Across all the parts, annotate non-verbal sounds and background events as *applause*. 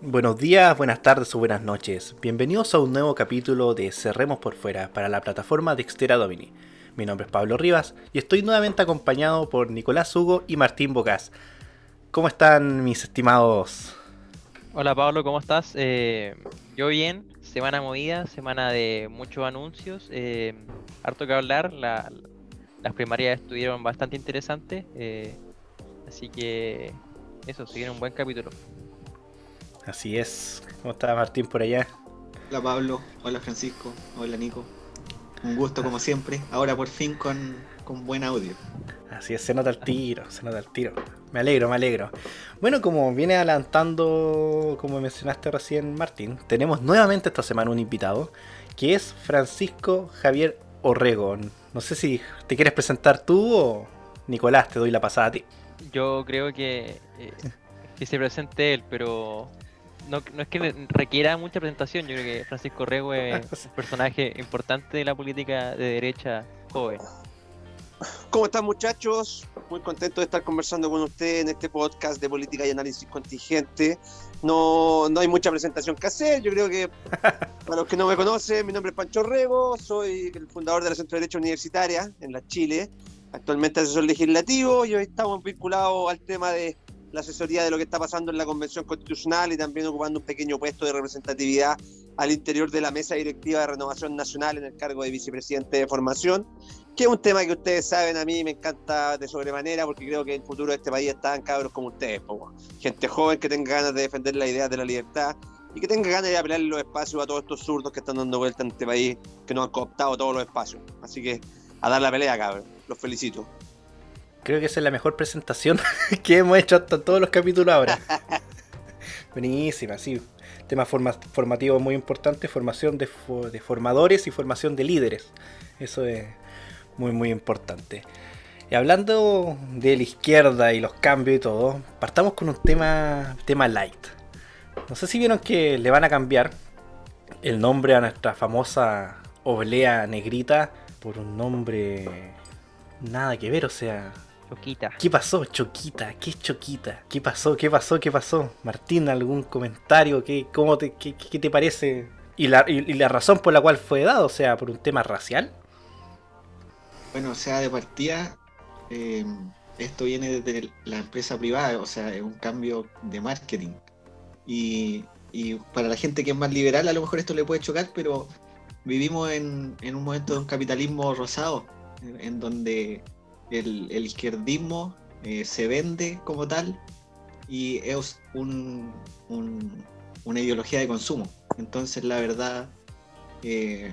Buenos días, buenas tardes o buenas noches. Bienvenidos a un nuevo capítulo de Cerremos por Fuera para la plataforma Dextera Domini. Mi nombre es Pablo Rivas y estoy nuevamente acompañado por Nicolás Hugo y Martín Bocas. ¿Cómo están mis estimados? Hola Pablo, ¿cómo estás? Eh, yo bien, semana movida, semana de muchos anuncios, eh, harto que hablar, las primarias estuvieron bastante interesantes, eh, así que eso, se un buen capítulo. Así es. ¿Cómo está Martín por allá? Hola Pablo, hola Francisco, hola Nico. Un gusto como siempre. Ahora por fin con, buen audio. Así es, se nota el tiro, se nota el tiro. Me alegro, me alegro. Bueno, como viene adelantando, como mencionaste recién Martín, tenemos nuevamente esta semana un invitado, que es Francisco Javier Orrego. No sé si te quieres presentar tú o Nicolás, te doy la pasada a ti. Yo creo que, eh, que se presente él, pero no, es que requiera mucha presentación. Yo creo que Francisco Rego es *laughs* un personaje importante de la política de derecha joven. ¿Cómo están muchachos? Muy contento de estar conversando con ustedes en este podcast de política y análisis contingente. No, no hay mucha presentación que hacer. Yo creo que *laughs* para los que no me conocen, mi nombre es Pancho Rego, soy el fundador de la Centro de Derecho Universitaria en la Chile, actualmente asesor legislativo y hoy estamos vinculados al tema de la asesoría de lo que está pasando en la Convención Constitucional y también ocupando un pequeño puesto de representatividad al interior de la mesa directiva de renovación nacional en el cargo de vicepresidente de formación, que es un tema que ustedes saben, a mí me encanta de sobremanera porque creo que el futuro de este país está en cabros como ustedes, gente joven que tenga ganas de defender la idea de la libertad y que tenga ganas de apelar los espacios a todos estos zurdos que están dando vuelta en este país, que nos han cooptado todos los espacios. Así que a dar la pelea, cabrón. Los felicito. Creo que esa es la mejor presentación *laughs* que hemos hecho hasta todos los capítulos ahora. *laughs* Buenísima, sí. Tema formativo muy importante, formación de, formadores y formación de líderes. Eso es muy, muy importante. Y hablando de la izquierda y los cambios y todo, partamos con un tema, tema light. No sé si vieron que le van a cambiar el nombre a nuestra famosa oblea negrita por un nombre nada que ver, o sea, Choquita. ¿Qué pasó, Choquita? ¿Qué es Choquita? ¿Qué pasó? ¿Qué pasó? ¿Qué pasó? Martín, ¿algún comentario? ¿Qué, cómo te, qué, te parece? ¿Y la, y, la razón por la cual fue dado? O sea, por un tema racial. Bueno, o sea, de partida, eh, esto viene desde la empresa privada, o sea, es un cambio de marketing. Y, y, para la gente que es más liberal, a lo mejor esto le puede chocar, pero vivimos en, en un momento de un capitalismo rosado, en donde el, izquierdismo eh, se vende como tal y es un, una ideología de consumo. Entonces, la verdad, eh,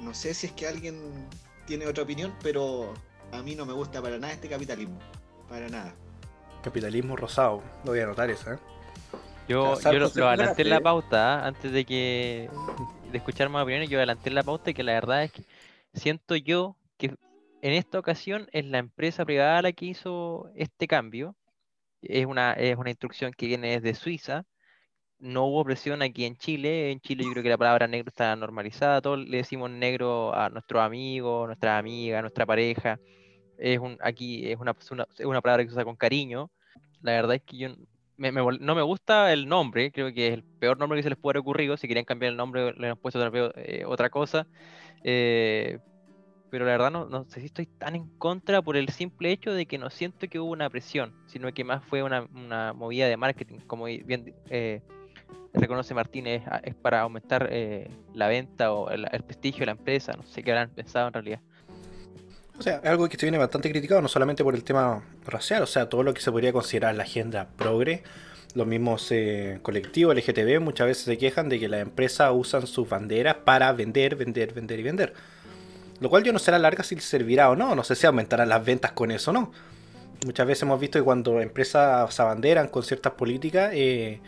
no sé si es que alguien tiene otra opinión, pero a mí no me gusta para nada este capitalismo. Para nada. Capitalismo rosado, lo voy a anotar eso, ¿eh? Yo, yo lo, adelanté en la pauta, antes de que de escuchar más opiniones, yo adelanté en la pauta y que la verdad es que siento yo que en esta ocasión es la empresa privada la que hizo este cambio. Es una, es una instrucción que viene desde Suiza. No hubo presión aquí en Chile. En Chile yo creo que la palabra negro está normalizada. Todos le decimos negro a nuestros amigos, nuestra amiga, nuestra pareja. Es un, aquí es una, una, palabra que se usa con cariño. La verdad es que yo no me gusta el nombre, creo que es el peor nombre que se les puede haber ocurrido. Si querían cambiar el nombre, le han puesto otra, eh, otra cosa. Eh, pero la verdad no, no, sé si estoy tan en contra por el simple hecho de que no siento que hubo una presión, sino que más fue una, una movida de marketing, como bien eh, reconoce Martínez, es para aumentar eh, la venta o el, prestigio de la empresa, no sé qué habrán pensado en realidad. O sea, algo que se viene bastante criticado, no solamente por el tema racial, o sea, todo lo que se podría considerar la agenda progre, los mismos eh, colectivos LGTB muchas veces se quejan de que las empresas usan sus banderas para vender, vender, vender y vender lo cual yo no sé a la larga si servirá o no. No sé si aumentarán las ventas con eso o no. Muchas veces hemos visto que cuando empresas se abanderan con ciertas políticas, eh,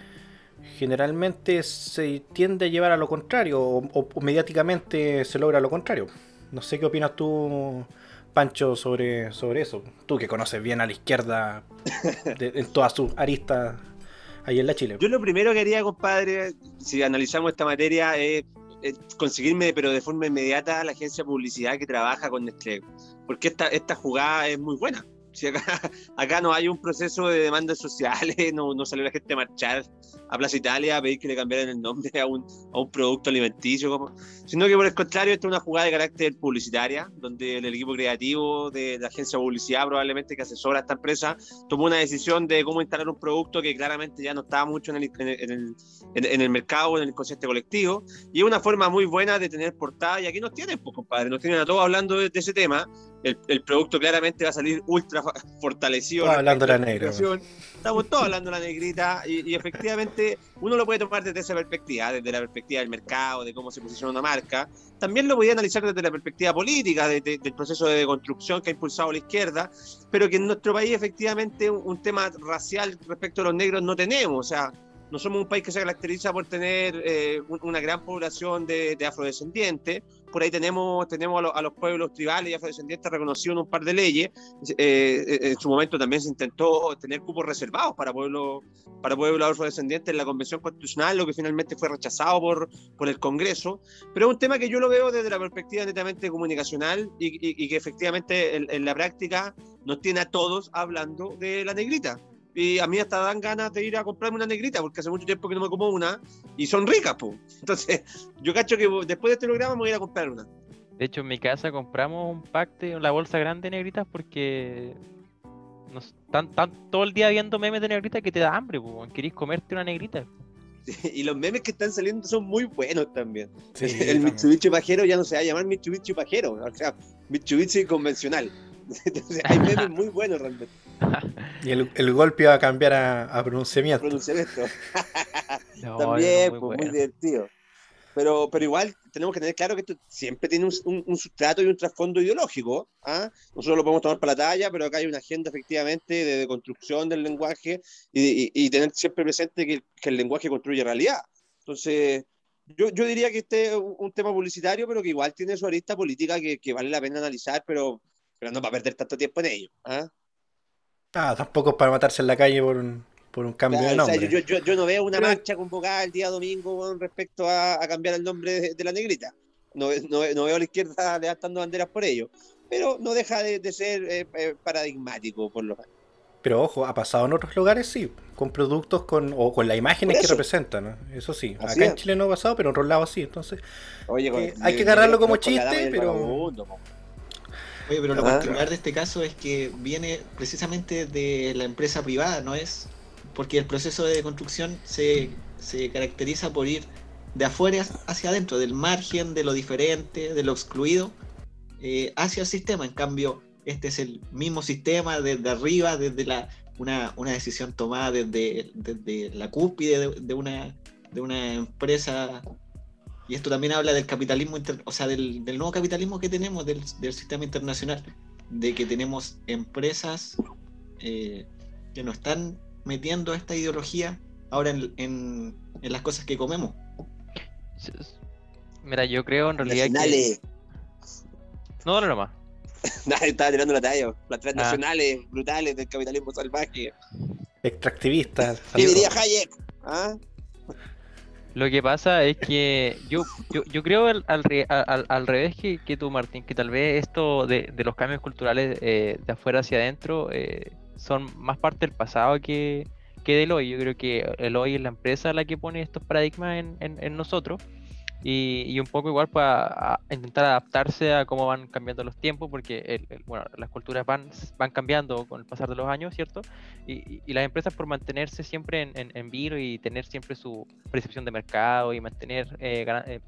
generalmente se tiende a llevar a lo contrario o, mediáticamente se logra lo contrario. No sé qué opinas tú, Pancho, sobre, sobre eso. Tú que conoces bien a la izquierda *laughs* en todas sus aristas ahí en la Chile. Yo lo primero que haría, compadre, si analizamos esta materia, es eh, conseguirme, pero de forma inmediata, la agencia de publicidad que trabaja con Nestlé. Porque esta, esta jugada es muy buena. Si acá, *laughs* acá no hay un proceso de demandas sociales, *laughs* no, no salió la gente a marchar a Plaza Italia a pedir que le cambiaran el nombre a un, a un producto alimenticio, como, sino que por el contrario, esta es una jugada de carácter publicitaria, donde el equipo creativo de la agencia de publicidad, probablemente que asesora a esta empresa, tomó una decisión de cómo instalar un producto que claramente ya no estaba mucho en el, en el, en el, mercado, en el consciente colectivo, y es una forma muy buena de tener portada, y aquí nos tienen, pues compadre, nos tienen a todos hablando de, ese tema, el, el, producto claramente va a salir ultra fortalecido. hablando de la negra. Estamos todos hablando de la negrita y, y, efectivamente uno lo puede tomar desde esa perspectiva, desde la perspectiva del mercado, de cómo se posiciona una marca. También lo podía analizar desde la perspectiva política, de, del proceso de construcción que ha impulsado la izquierda, pero que en nuestro país efectivamente un, un tema racial respecto a los negros no tenemos. O sea, no somos un país que se caracteriza por tener eh, una gran población de, afrodescendientes. Por ahí tenemos, tenemos a, los pueblos tribales y afrodescendientes reconocidos en un par de leyes. Eh, eh, en su momento también se intentó tener cupos reservados para pueblos para pueblos afrodescendientes en la Convención Constitucional, lo que finalmente fue rechazado por, por el Congreso. Pero es un tema que yo lo veo desde la perspectiva netamente comunicacional y, que efectivamente en la práctica nos tiene a todos hablando de la negrita y a mí hasta dan ganas de ir a comprarme una negrita, porque hace mucho tiempo que no me como una, y son ricas, pues. Entonces, *laughs* yo cacho que después de este programa me voy a ir a comprar una. De hecho, en mi casa compramos un pack de la bolsa grande de negritas porque nos están, todo el día viendo memes de negritas que te da hambre, pues. Querés comerte una negrita. *laughs* y los memes que están saliendo son muy buenos también. *laughs* el Mitsubishi pajero ya no se va a llamar Mitsubishi pajero, o sea, Mitsubishi convencional. Entonces, hay memes muy buenos realmente. *laughs* Y el, el, golpe va a cambiar a, a pronunciamiento. Pronunciamiento. *laughs* *laughs* También, pues, muy, divertido. Pero, pero igual tenemos que tener claro que esto siempre tiene un, un, sustrato y un trasfondo ideológico. ¿ah? Nosotros lo podemos tomar para la talla, pero acá hay una agenda efectivamente de, construcción del lenguaje y, y, tener siempre presente que, que, el lenguaje construye realidad. Entonces, yo, yo diría que este es un, tema publicitario, pero que igual tiene su arista política que, que vale la pena analizar, pero, pero no para perder tanto tiempo en ello. ¿ah? Ah, tampoco es para matarse en la calle por un, por un cambio de nombre. yo, yo, yo, no veo una marcha convocada el día domingo con respecto a, a cambiar el nombre de, la negrita. No, no, no, veo a la izquierda levantando banderas por ello. Pero no deja de, de ser eh, eh, paradigmático, por lo menos. Pero ojo, ha pasado en otros lugares, sí, con productos con, o con las imágenes que representan. Eso sí, acá en Chile no ha pasado, pero en otros lados sí. Entonces, Oye, eh, hay que agarrarlo como chiste, pero. Oye, pero lo particular de este caso es que viene precisamente de la empresa privada, ¿no es? Porque el proceso de construcción se, se caracteriza por ir de afuera hacia adentro, del margen, de lo diferente, de lo excluido, eh, hacia el sistema. En cambio, este es el mismo sistema desde arriba, desde la, una, una decisión tomada desde, desde la cúspide de, una, de una empresa y esto también habla del capitalismo, o sea, del, nuevo capitalismo que tenemos, del, sistema internacional, de que tenemos empresas eh, que nos están metiendo esta ideología ahora en, las cosas que comemos. Mira, yo creo en realidad que... No, no, no más. *laughs* Estaba tirando la talla. Las transnacionales ah. brutales del capitalismo salvaje. Extractivistas. ¿Qué diría Hayek? ¿Ah? Lo que pasa es que yo, yo, yo creo al, al, revés que, que, tú, Martín, que tal vez esto de, de los cambios culturales eh, de afuera hacia adentro eh, son más parte del pasado que, que del hoy. Yo creo que el hoy es la empresa la que pone estos paradigmas en, en, en nosotros y, un poco igual para intentar adaptarse a cómo van cambiando los tiempos, porque bueno, las culturas van, van cambiando con el pasar de los años, ¿cierto? Y, las empresas por mantenerse siempre en, en, vilo y tener siempre su percepción de mercado y mantener eh, eh,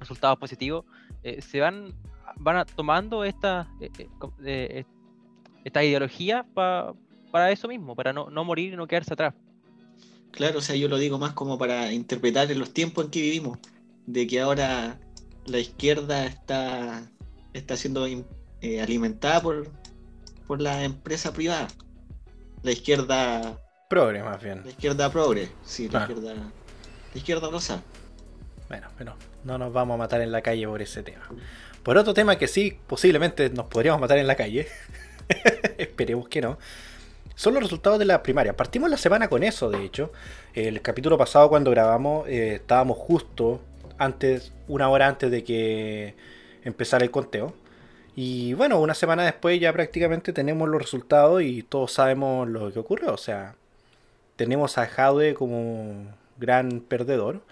resultados positivos, eh, se van, van tomando esta, esta ideología para eso mismo, para no, no morir y no quedarse atrás. Claro, o sea, yo lo digo más como para interpretar en los tiempos en que vivimos de que ahora la izquierda está, está siendo eh, alimentada por, por la empresa privada. La izquierda. Progre, más bien. La izquierda progre, sí, la, ah. izquierda, la izquierda rosa. Bueno, pero no nos vamos a matar en la calle por ese tema. Por otro tema que sí, posiblemente nos podríamos matar en la calle. *laughs* Esperemos que no. Son los resultados de la primaria. Partimos la semana con eso, de hecho. El capítulo pasado, cuando grabamos, eh, estábamos justo antes, una hora antes de que empezara el conteo. Y bueno, una semana después ya prácticamente tenemos los resultados y todos sabemos lo que ocurrió. O sea, tenemos a Jaude como, gran perdedor.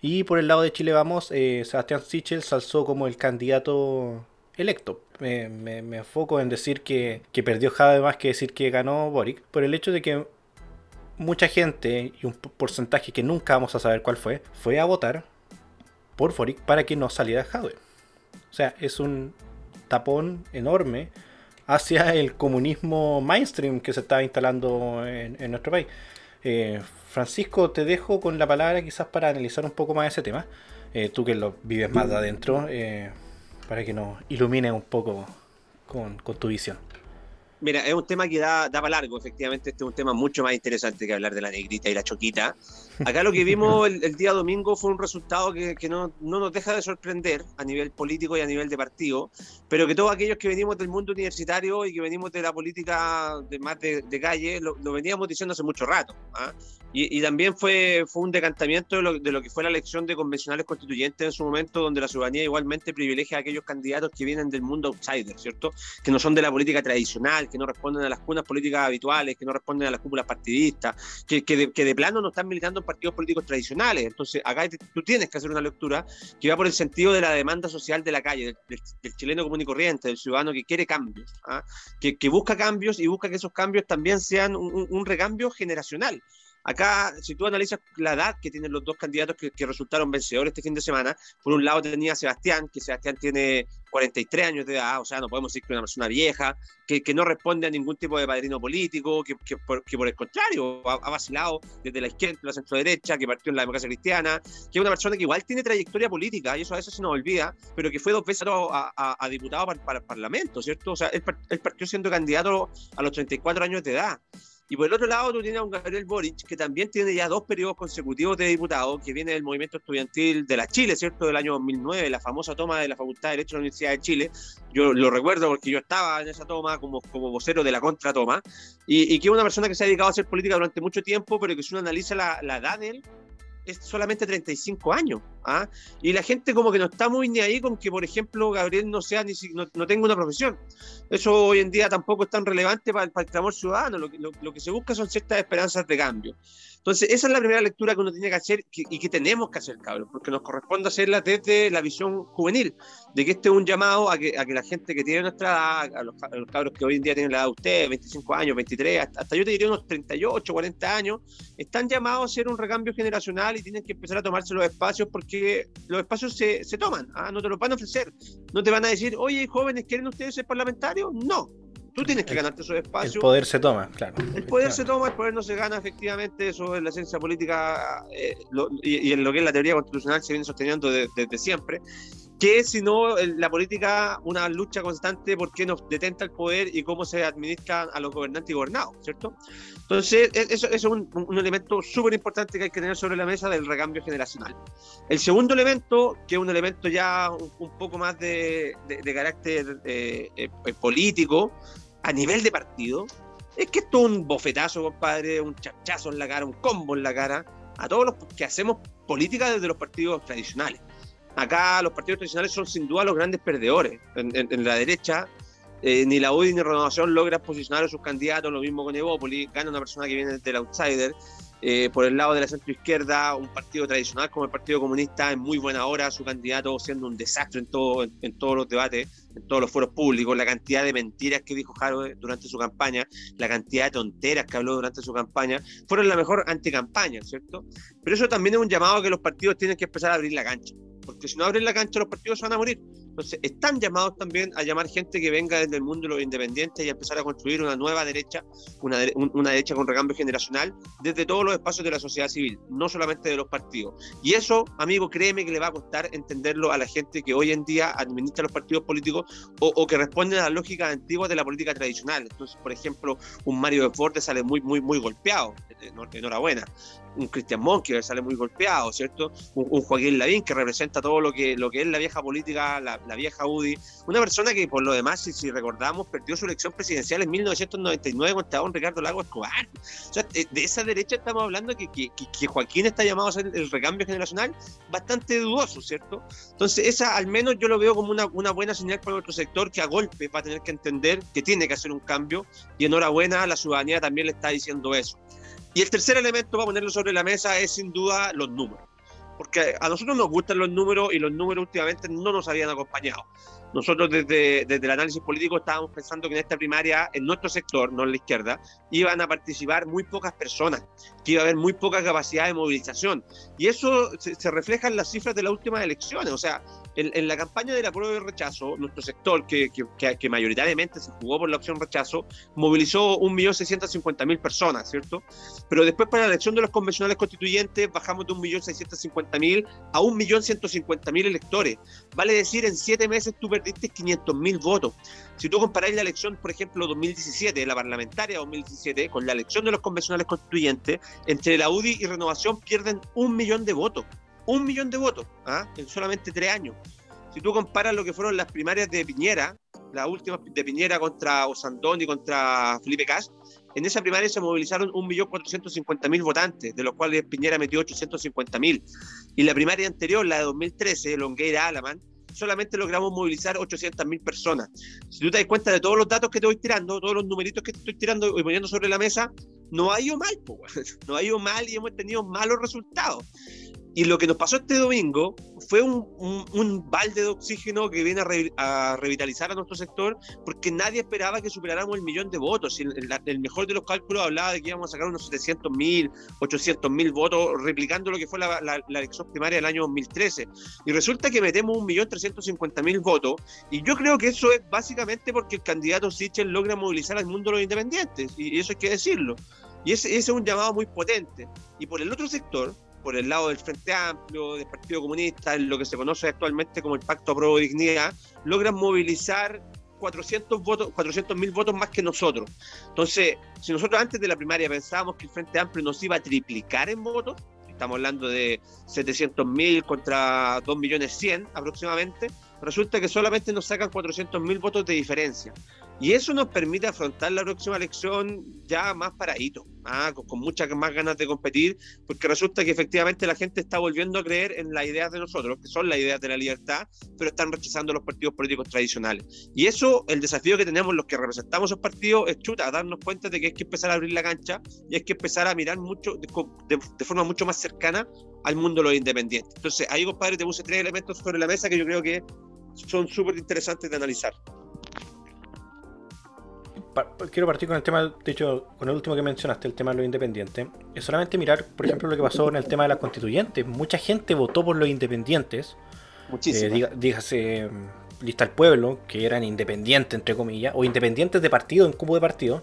Y por el lado de Chile Vamos, eh, Sebastián Sichel se alzó como el candidato electo. Me, me, enfoco en decir que, que perdió Jade más que decir que ganó Boric, por el hecho de que mucha gente, y un porcentaje que nunca vamos a saber cuál fue, fue a votar por Boric para que no saliera Jade. O sea, es un tapón enorme hacia el comunismo mainstream que se está instalando en, nuestro país. Eh, Francisco, te dejo con la palabra quizás para analizar un poco más ese tema. Eh, tú que lo vives más de adentro, eh, para que nos ilumines un poco con, tu visión. Mira, es un tema que da, da, para largo, efectivamente, este es un tema mucho más interesante que hablar de la negrita y la choquita. Acá lo que *laughs* vimos el, día domingo fue un resultado que, que no, no, nos deja de sorprender a nivel político y a nivel de partido, pero que todos aquellos que venimos del mundo universitario y que venimos de la política de más de, de calle, lo, lo, veníamos diciendo hace mucho rato. ¿ah? Y, también fue, fue un decantamiento de lo, de lo, que fue la elección de convencionales constituyentes en su momento, donde la ciudadanía igualmente privilegia a aquellos candidatos que vienen del mundo outsider, ¿cierto? Que no son de la política tradicional, que no responden a las cunas políticas habituales, que no responden a las cúpulas partidistas, que, que, de, que de plano no están militando en partidos políticos tradicionales. Entonces, acá tú tienes que hacer una lectura que va por el sentido de la demanda social de la calle, del, chileno común y corriente, del ciudadano que quiere cambios, ¿ah? que, que, busca cambios y busca que esos cambios también sean un, un recambio generacional. Acá, si tú analizas la edad que tienen los dos candidatos que, resultaron vencedores este fin de semana, por un lado tenía Sebastián, que Sebastián tiene 43 años de edad, o sea, no podemos decir que es una persona vieja, que, no responde a ningún tipo de padrino político, que, por, el contrario ha, vacilado desde la izquierda, la centro derecha, que partió en la democracia cristiana, que es una persona que igual tiene trayectoria política, y eso a veces se nos olvida, pero que fue dos veces a, diputado para, el Parlamento, ¿cierto? O sea, él partió siendo candidato a los 34 años de edad. Y por el otro lado, tú tienes a un Gabriel Boric que también tiene ya dos periodos consecutivos de diputado, que viene del movimiento estudiantil de la Chile, ¿cierto? Del año 2009, la famosa toma de la Facultad de Derecho de la Universidad de Chile. Yo lo recuerdo porque yo estaba en esa toma como, como vocero de la contratoma. Y, y que es una persona que se ha dedicado a hacer política durante mucho tiempo, pero que si uno analiza la, la edad de él, es solamente 35 años. ¿ah? Y la gente como que no está muy ni ahí con que, por ejemplo, Gabriel no sea ni no, no tenga una profesión. Eso hoy en día tampoco es tan relevante para, para el clamor ciudadano. Lo, lo, lo, que se busca son ciertas esperanzas de cambio. Entonces, esa es la primera lectura que uno tiene que hacer y que tenemos que hacer, cabrón, porque nos corresponde hacerla desde la visión juvenil, de que este es un llamado a que, a que la gente que tiene nuestra edad, a los, cabros que hoy en día tienen la edad de usted, 25 años, 23, hasta, hasta, yo te diría unos 38, 40 años, están llamados a hacer un recambio generacional y tienen que empezar a tomarse los espacios porque los espacios se, se toman, ¿ah? no te los van a ofrecer, no te van a decir, oye, jóvenes, ¿quieren ustedes ser parlamentarios? No, Tú tienes que ganarte esos espacios. El poder se toma, claro. El poder se toma, el poder no se gana, efectivamente, eso es la ciencia política eh, y, en lo que es la teoría constitucional se viene sosteniendo desde siempre. Que es, si no, la política, una lucha constante por qué nos detenta el poder y cómo se administran a los gobernantes y gobernados, ¿cierto? Entonces, e, eso, es un, elemento súper importante que hay que tener sobre la mesa del recambio generacional. El segundo elemento, que es un elemento ya un, poco más de, carácter eh, eh, político, a nivel de partido, es que esto es un bofetazo, compadre, un chachazo en la cara, un combo en la cara a todos los que hacemos política desde los partidos tradicionales. Acá los partidos tradicionales son sin duda los grandes perdedores. En, la derecha, eh, ni la UDI ni Renovación logran posicionar a sus candidatos, lo mismo con Evópolis, gana una persona que viene del outsider. Eh, por el lado de la centro izquierda, un partido tradicional como el Partido Comunista en muy buena hora, su candidato siendo un desastre en, todo, en, todos los debates, en todos los foros públicos, la cantidad de mentiras que dijo Jaro durante su campaña, la cantidad de tonteras que habló durante su campaña, fueron la mejor anticampaña, ¿cierto? Pero eso también es un llamado a que los partidos tienen que empezar a abrir la cancha, porque si no abren la cancha los partidos van a morir. Entonces, están llamados también a llamar gente que venga desde el mundo de los independientes y a empezar a construir una nueva derecha, una, una derecha con recambio generacional desde todos los espacios de la sociedad civil, no solamente de los partidos. Y eso, amigo, créeme que le va a costar entenderlo a la gente que hoy en día administra los partidos políticos o, que responden a las lógicas antiguas de la política tradicional. Entonces, por ejemplo, un Mario de Forte sale muy, muy, muy golpeado. Enhorabuena un Christian Monk sale muy golpeado, ¿cierto? Un, Joaquín Lavín que representa todo lo que, lo que es la vieja política, la, vieja UDI. Una persona que, por lo demás, si, recordamos, perdió su elección presidencial en 1999 contra don Ricardo Lago Escobar. O sea, de, esa derecha estamos hablando que, que, que, Joaquín está llamado a hacer el recambio generacional bastante dudoso, ¿cierto? Entonces, esa al menos yo lo veo como una, una buena señal para nuestro sector que a golpe va a tener que entender que tiene que hacer un cambio y enhorabuena, la ciudadanía también le está diciendo eso. Y el tercer elemento para ponerlo sobre la mesa es sin duda los números. Porque a nosotros nos gustan los números y los números últimamente no nos habían acompañado. Nosotros desde, desde el análisis político estábamos pensando que en esta primaria, en nuestro sector, no en la izquierda, iban a participar muy pocas personas, que iba a haber muy poca capacidad de movilización. Y eso se, se refleja en las cifras de las últimas elecciones. O sea, en, la campaña de la prueba de rechazo, nuestro sector, que, mayoritariamente se jugó por la opción rechazo, movilizó 1.650.000 personas, ¿cierto? Pero después para la elección de los convencionales constituyentes bajamos de 1.650.000 a 1.150.000 electores. Vale decir, en siete meses tú perdiste 500.000 votos. Si tú comparás la elección, por ejemplo, 2017, la parlamentaria 2017, con la elección de los convencionales constituyentes, entre la UDI y Renovación pierden un millón de votos un millón de votos ¿ah? en solamente tres años. Si tú comparas lo que fueron las primarias de Piñera, la última de Piñera contra Osandón y contra Felipe Cas, en esa primaria se movilizaron 1.450.000 votantes, de los cuales Piñera metió 850.000. Y la primaria anterior, la de 2013, Longueira Alaman, solamente logramos movilizar 800.000 personas. Si tú te das cuenta de todos los datos que te voy tirando, todos los numeritos que te estoy tirando y poniendo sobre la mesa, no ha ido mal, *laughs* no ha ido mal y hemos tenido malos resultados. Y lo que nos pasó este domingo fue un, un, balde de oxígeno que viene a, revitalizar a nuestro sector, porque nadie esperaba que superáramos el millón de votos. El, el, mejor de los cálculos hablaba de que íbamos a sacar unos 700 mil, 800 mil votos, replicando lo que fue la, la, elección primaria del año 2013. Y resulta que metemos un millón 350 mil votos, y yo creo que eso es básicamente porque el candidato Sichel logra movilizar al mundo de los independientes, y eso hay que decirlo. Y ese, ese es un llamado muy potente. Y por el otro sector, por el lado del Frente Amplio, del Partido Comunista, en lo que se conoce actualmente como el Pacto Pro Dignidad, logran movilizar 400 votos, 400 mil votos más que nosotros. Entonces, si nosotros antes de la primaria pensábamos que el Frente Amplio nos iba a triplicar en votos, estamos hablando de 700 mil contra 2 millones 100 aproximadamente, resulta que solamente nos sacan 400 mil votos de diferencia. Y eso nos permite afrontar la próxima elección ya más paradito, ¿ah? con, muchas más ganas de competir, porque resulta que efectivamente la gente está volviendo a creer en las ideas de nosotros, que son las ideas de la libertad, pero están rechazando los partidos políticos tradicionales. Y eso, el desafío que tenemos los que representamos esos partidos es chuta, darnos cuenta de que hay que empezar a abrir la cancha y hay que empezar a mirar mucho de, de forma mucho más cercana al mundo de los independientes. Entonces, ahí, compadre, te puse tres elementos sobre la mesa que yo creo que son súper interesantes de analizar quiero partir con el tema, de hecho, con el último que mencionaste, el tema de los independientes. Es solamente mirar, por ejemplo, lo que pasó en el tema de las constituyentes. Mucha gente votó por los independientes. Muchísimo. Eh, dígase, lista al pueblo, que eran independientes, entre comillas, o independientes de partido, en cubo de partido,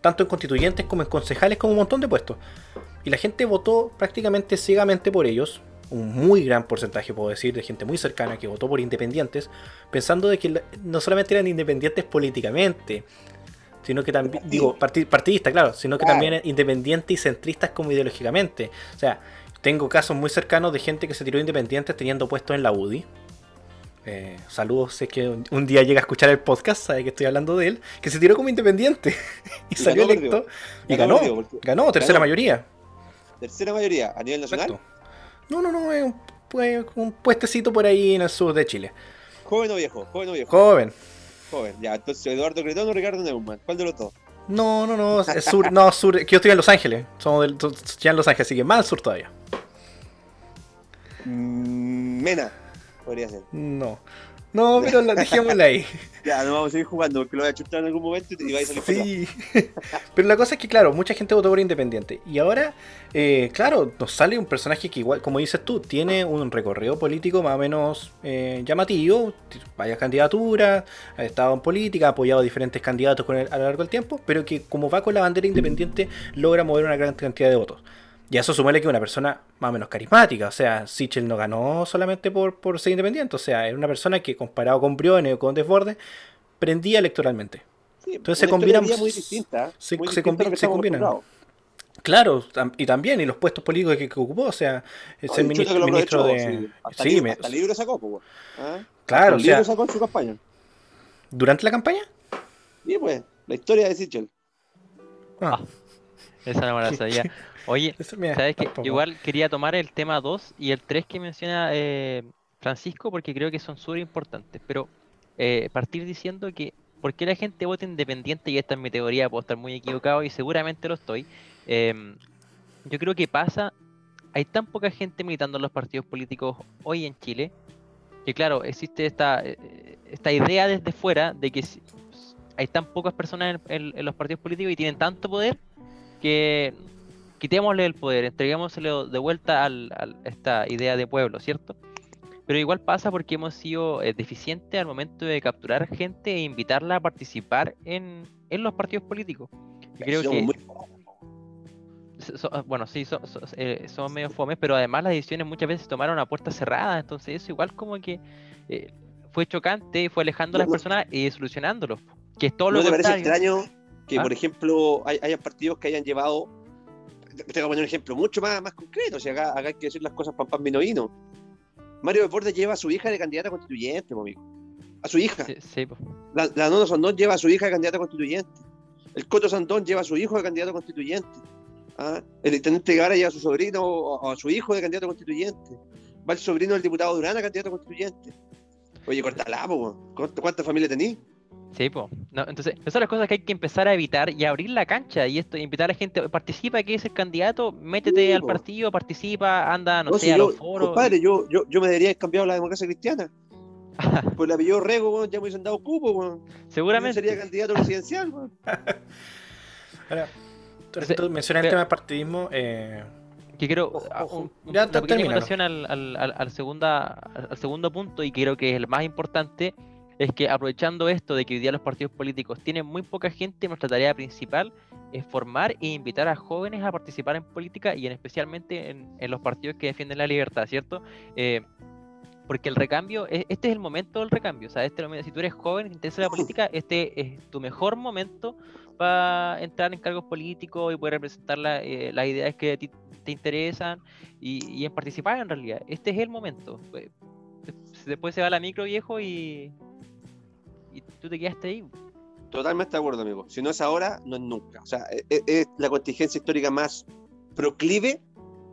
tanto en constituyentes como en concejales, como un montón de puestos. Y la gente votó prácticamente ciegamente por ellos, un muy gran porcentaje, puedo decir, de gente muy cercana que votó por independientes, pensando de que no solamente eran independientes políticamente, sino que también, digo, partidista, claro, sino que también independientes y centristas como ideológicamente. O sea, tengo casos muy cercanos de gente que se tiró independiente teniendo puesto en la UDI. Eh, saludos, sé que un, día llega a escuchar el podcast, sabe que estoy hablando de él, que se tiró como independiente *laughs* y, salió electo y ganó, ganó, tercera mayoría. Tercera mayoría a nivel nacional. No, no, no, es un, un puestecito por ahí en el sur de Chile. ¿Joven o viejo? ¿Joven o viejo? Joven. Joven, ya, entonces Eduardo Cretón o Ricardo Neumann, ¿cuál de los dos? No, no, no, es sur, no, sur, que yo estoy en Los Ángeles, somos del, ya en Los Ángeles, así que más al sur todavía. Mm, Mena, podría ser. No. No, pero la, dejémosla ahí. *laughs* ya, no vamos a seguir jugando porque lo voy a chutar en algún momento y vais a salir Sí, *laughs* pero la cosa es que, claro, mucha gente votó por Independiente. Y ahora, eh, claro, nos sale un personaje que, igual, como dices tú, tiene un recorrido político más o menos eh, llamativo, varias candidaturas, ha estado en política, ha apoyado a diferentes candidatos con a lo largo del tiempo, pero que, como va con la bandera independiente, logra mover una gran cantidad de votos. Y a eso sumarle que es una persona más o menos carismática. O sea, Sichel no ganó solamente por, por ser independiente. O sea, era una persona que comparado con Briones o con Desbordes, prendía electoralmente. Entonces se combinan. Muy distinta, se, se, combinan. Claro, y también, y los puestos políticos que, ocupó, o sea, ser ministro, ministro de. Sí, hasta, libro sacó, pues, ¿ah? Claro, o sea, libro sacó en su campaña. ¿Durante la campaña? Sí, pues, la historia de Sichel. Ah, esa no me la *laughs* sabía. Oye, ¿sabes qué? Igual quería tomar el tema 2 y el 3 que menciona eh, Francisco porque creo que son súper importantes, pero eh, partir diciendo que ¿por qué la gente vota independiente? Y esta es mi teoría, puedo estar muy equivocado y seguramente lo estoy. Em, yo creo que pasa, hay tan poca gente militando en los partidos políticos hoy en Chile, que claro, existe esta, eh, esta idea desde fuera de que hay tan pocas personas en, los partidos políticos y tienen tanto poder que quitémosle el poder, entreguémosle de vuelta a esta idea de pueblo, ¿cierto? Pero igual pasa porque hemos sido eh, deficientes al momento de capturar gente e invitarla a participar en, los partidos políticos. creo que... Ah, bueno, sí, eh, son, medio fomes, pero además las decisiones muchas veces se tomaron a puerta cerrada, entonces eso igual como que eh, fue chocante, y fue alejando a las personas y solucionándolos. Que es todo lo ¿No te parece extraño que, ¿Ah? por ejemplo, hay, haya partidos que hayan llevado, te voy a poner un ejemplo mucho más, más concreto, si acá, hay que decir las cosas pan pan vino vino. Mario Deportes lleva a su hija de candidata constituyente, amigo. A su hija. Sí, la, la Nona Sandón lleva a su hija de candidata constituyente. El Coto Sandón lleva a su hijo de candidato constituyente. ¿Ah? El intendente Gara lleva a su sobrino o a su hijo de candidato constituyente. Va el sobrino del diputado Durán a candidato constituyente. Oye, cortala, ¿cuántas familias tenés? Sí, pues. No, entonces, esas son las cosas que hay que empezar a evitar y abrir la cancha y esto, invitar a la gente, participa que es el candidato, métete al partido, participa, anda, no, sé, a los foros. Compadre, yo, yo, yo me debería haber cambiado la democracia cristiana. *laughs* pues la pilló Rego, ya me hubiesen dado cupo, Seguramente. sería candidato presidencial, *laughs* Ahora, tú mencionas el tema del partidismo. Eh... Que quiero ya una pequeña al, al, al, segunda, al segundo punto y creo que es el más importante es que aprovechando esto de que hoy día los partidos políticos tienen muy poca gente, nuestra tarea principal es formar e invitar a jóvenes a participar en política y en especialmente en, los partidos que defienden la libertad, ¿cierto? Eh, porque el recambio, e, este es el momento del recambio, o sea, este si tú eres joven y te interesa la política, este es tu mejor momento para entrar en cargos políticos y poder representar eh, las ideas que te, interesan y, y, en participar en realidad. Este es el momento. Después se va la micro viejo y, y tú te quedaste ahí. Totalmente de acuerdo, amigo. Si no es ahora, no es nunca. O sea, e, e, es, la contingencia histórica más proclive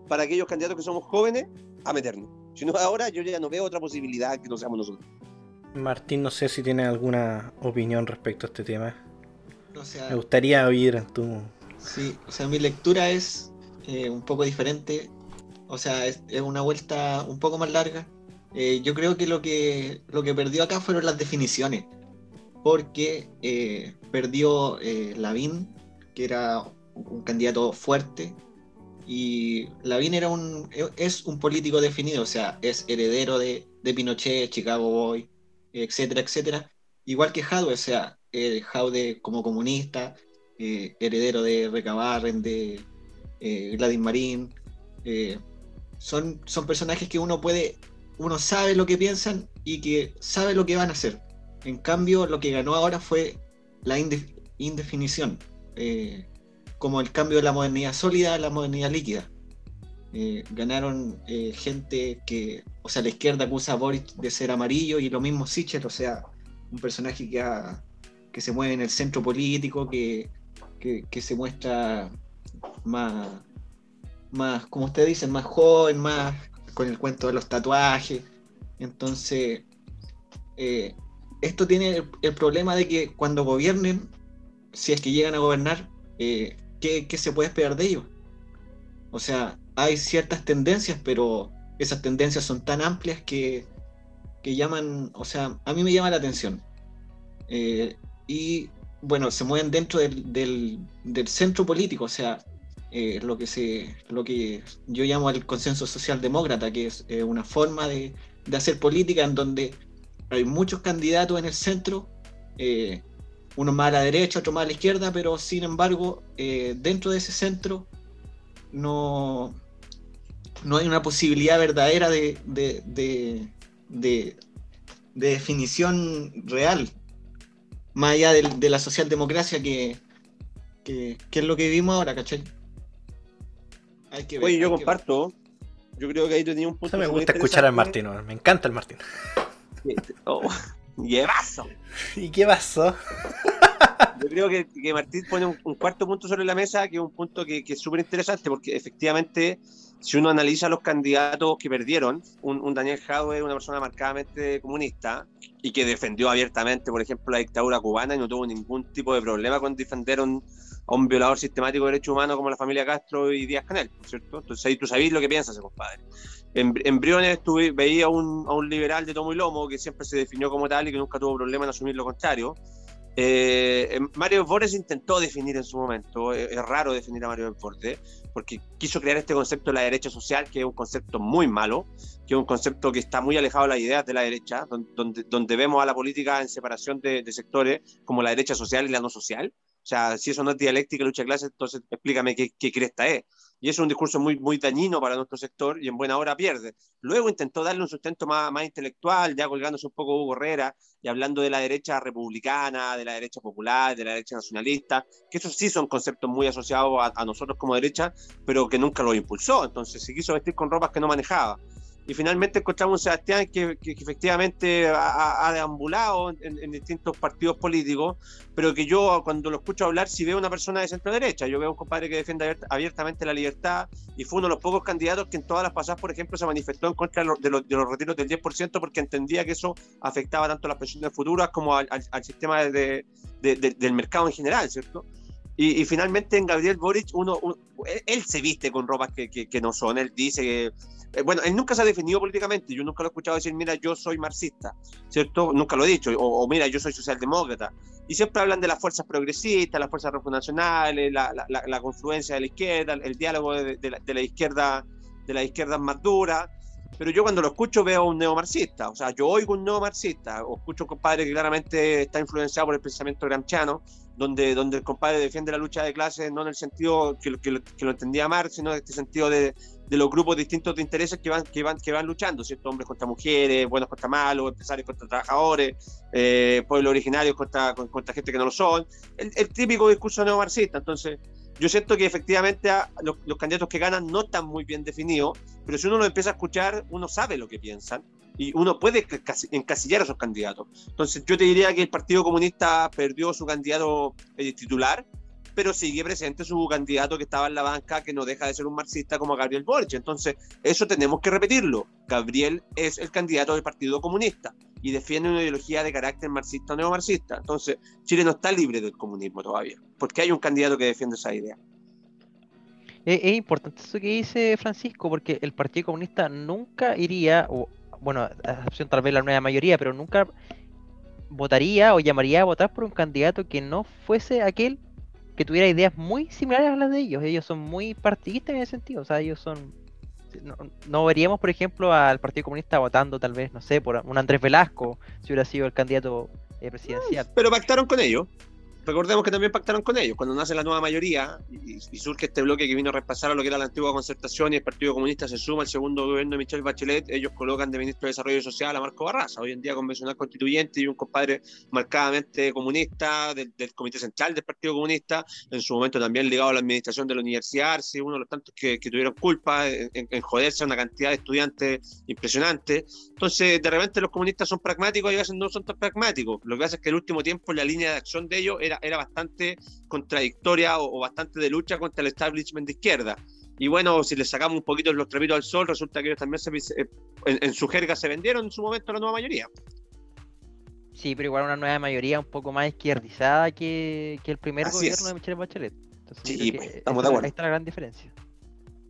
para aquellos candidatos que somos jóvenes a meternos. Si no es ahora, yo ya no veo otra posibilidad que no seamos nosotros. Martín, no sé si tiene alguna opinión respecto a este tema. Me gustaría oír tu... Sí, o sea, mi lectura es eh, un poco diferente. O sea, es, una vuelta un poco más larga. Eh, yo creo que lo, que lo que perdió acá fueron las definiciones porque eh, perdió eh, Lavín, que era un candidato fuerte, y Lavín era un, es un político definido, o sea, es heredero de, Pinochet, Chicago Boy, etcétera, etcétera. Igual que Jadwe, o sea, eh, como comunista, heredero de Recabarren, de Gladys Marín. son, son personajes que uno puede, uno sabe lo que piensan y que sabe lo que van a hacer. En cambio, lo que ganó ahora fue la indefinición, eh, como el cambio de la modernidad sólida a la modernidad líquida. Eh, ganaron eh, gente que, o sea, la izquierda acusa a Boris de ser amarillo y lo mismo Sichel, o sea, un personaje que, que se mueve en el centro político, que, que, se muestra más, más, como ustedes dicen, más joven, más con el cuento de los tatuajes. Entonces, esto tiene el, problema de que cuando gobiernen, si es que llegan a gobernar, eh, ¿qué, se puede esperar de ellos? O sea, hay ciertas tendencias, pero esas tendencias son tan amplias que, llaman, o sea, a mí me llama la atención. Eh, y bueno, se mueven dentro del, centro político, o sea, eh, lo, que se, lo que yo llamo el consenso social demócrata, que es una forma de, de, hacer política en donde hay muchos candidatos en el centro, eh, uno más a la derecha, otro más a la izquierda, pero sin embargo, eh, dentro de ese centro no, no hay una posibilidad verdadera de, de, definición real, más allá de, la socialdemocracia que, que, es lo que vivimos ahora, ¿cachai? Oye, yo comparto. Yo creo que ahí tenía un punto. me gusta escuchar al Martín, me encanta el Martín. Oh, ¿Y qué pasó? ¿Y qué pasó? Yo creo que, que Martín pone un, cuarto punto sobre la mesa, que es un punto que, es súper interesante, porque efectivamente, si uno analiza los candidatos que perdieron, un, Daniel Jadwe es una persona marcadamente comunista y que defendió abiertamente, por ejemplo, la dictadura cubana y no tuvo ningún tipo de problema con defender un, a un violador sistemático de derechos humanos como la familia Castro y Díaz Canel, ¿cierto? Entonces ahí tú sabés lo que piensas, compadre. En, en Briones tuve, veía a un, a un liberal de tomo y lomo que siempre se definió como tal y que nunca tuvo problema en asumir lo contrario. Eh, Mario Borges intentó definir en su momento, es, raro definir a Mario Borges, porque quiso crear este concepto de la derecha social, que es un concepto muy malo, que es un concepto que está muy alejado de las ideas de la derecha, donde, donde vemos a la política en separación de, de, sectores como la derecha social y la no social. O sea, si eso no es dialéctica, lucha de clases, entonces explícame qué, qué cresta es y es un discurso muy, muy dañino para nuestro sector y en buena hora pierde. Luego intentó darle un sustento más, más intelectual, ya colgándose un poco Hugo Herrera y hablando de la derecha republicana, de la derecha popular, de la derecha nacionalista, que esos sí son conceptos muy asociados a, a nosotros como derecha, pero que nunca lo impulsó. Entonces se quiso vestir con ropas que no manejaba y finalmente encontramos un Sebastián que, que, efectivamente ha, ha deambulado en, en, distintos partidos políticos, pero que yo cuando lo escucho hablar sí veo una persona de centro derecha, yo veo un compadre que defiende abiertamente la libertad y fue uno de los pocos candidatos que en todas las pasadas, por ejemplo, se manifestó en contra de los, de los, retiros del 10% porque entendía que eso afectaba tanto a las pensiones futuras como al, al, al sistema de, de, del mercado en general, ¿cierto? Y, y, finalmente en Gabriel Boric, uno, uno él, se viste con ropas que, que, que, no son, él dice que bueno, él nunca se ha definido políticamente, yo nunca lo he escuchado decir, mira, yo soy marxista, ¿cierto? Nunca lo he dicho, o, o mira, yo soy socialdemócrata. Y siempre hablan de las fuerzas progresistas, las fuerzas refundacionales, la, la, la, confluencia de la izquierda, el diálogo de, de, la, de la, izquierda, de la izquierda más dura. Pero yo cuando lo escucho veo un neomarxista, o sea, yo oigo un neomarxista, o escucho un compadre que claramente está influenciado por el pensamiento gramsciano, donde, donde el compadre defiende la lucha de clases no en el sentido que, que, que lo entendía Marx, sino en este sentido de, de los grupos distintos de intereses que van, que van, que van luchando, ¿cierto? Hombres contra mujeres, buenos contra malos, empresarios contra trabajadores, eh, pueblos originarios contra, contra gente que no lo son. El, el típico discurso neomarxista. Entonces, yo siento que efectivamente los, los, candidatos que ganan no están muy bien definidos, pero si uno lo empieza a escuchar, uno sabe lo que piensan y uno puede encasillar a esos candidatos. Entonces, yo te diría que el Partido Comunista perdió su candidato eh, titular, pero sigue presente su candidato que estaba en la banca, que no deja de ser un marxista como Gabriel Boric. Entonces, eso tenemos que repetirlo. Gabriel es el candidato del Partido Comunista y defiende una ideología de carácter marxista o neomarxista. Entonces, Chile no está libre del comunismo todavía, porque hay un candidato que defiende esa idea. Es, importante eso que dice Francisco, porque el Partido Comunista nunca iría, o bueno, a excepción tal vez la nueva mayoría, pero nunca votaría o llamaría a votar por un candidato que no fuese aquel que tuviera ideas muy similares a las de ellos. Ellos son muy partidistas en ese sentido. O sea, ellos son. No, no, veríamos, por ejemplo, al Partido Comunista votando, tal vez, no sé, por un Andrés Velasco, si hubiera sido el candidato eh, presidencial. Pero pactaron con ellos recordemos que también pactaron con ellos. Cuando nace la nueva mayoría y, y, surge este bloque que vino a repasar a lo que era la antigua concertación y el Partido Comunista se suma al segundo gobierno de Michelle Bachelet, ellos colocan de ministro de Desarrollo Social a Marco Barraza, hoy en día convencional constituyente y un compadre marcadamente comunista del, del Comité Central del Partido Comunista, en su momento también ligado a la administración de la Universidad Arce, uno de los tantos que, que tuvieron culpa en, en, joderse a una cantidad de estudiantes impresionante. Entonces, de repente los comunistas son pragmáticos y a veces no son tan pragmáticos. Lo que pasa es que el último tiempo la línea de acción de ellos era era, era bastante contradictoria o, o, bastante de lucha contra el establishment de izquierda. Y bueno, si le sacamos un poquito los trapitos al sol, resulta que ellos también se, en, en, su jerga se vendieron en su momento la nueva mayoría. Sí, pero igual una nueva mayoría un poco más izquierdizada que, que el primer Así gobierno es. de Michelle Bachelet. Entonces, sí, pues, estamos de acuerdo. Ahí está la gran diferencia.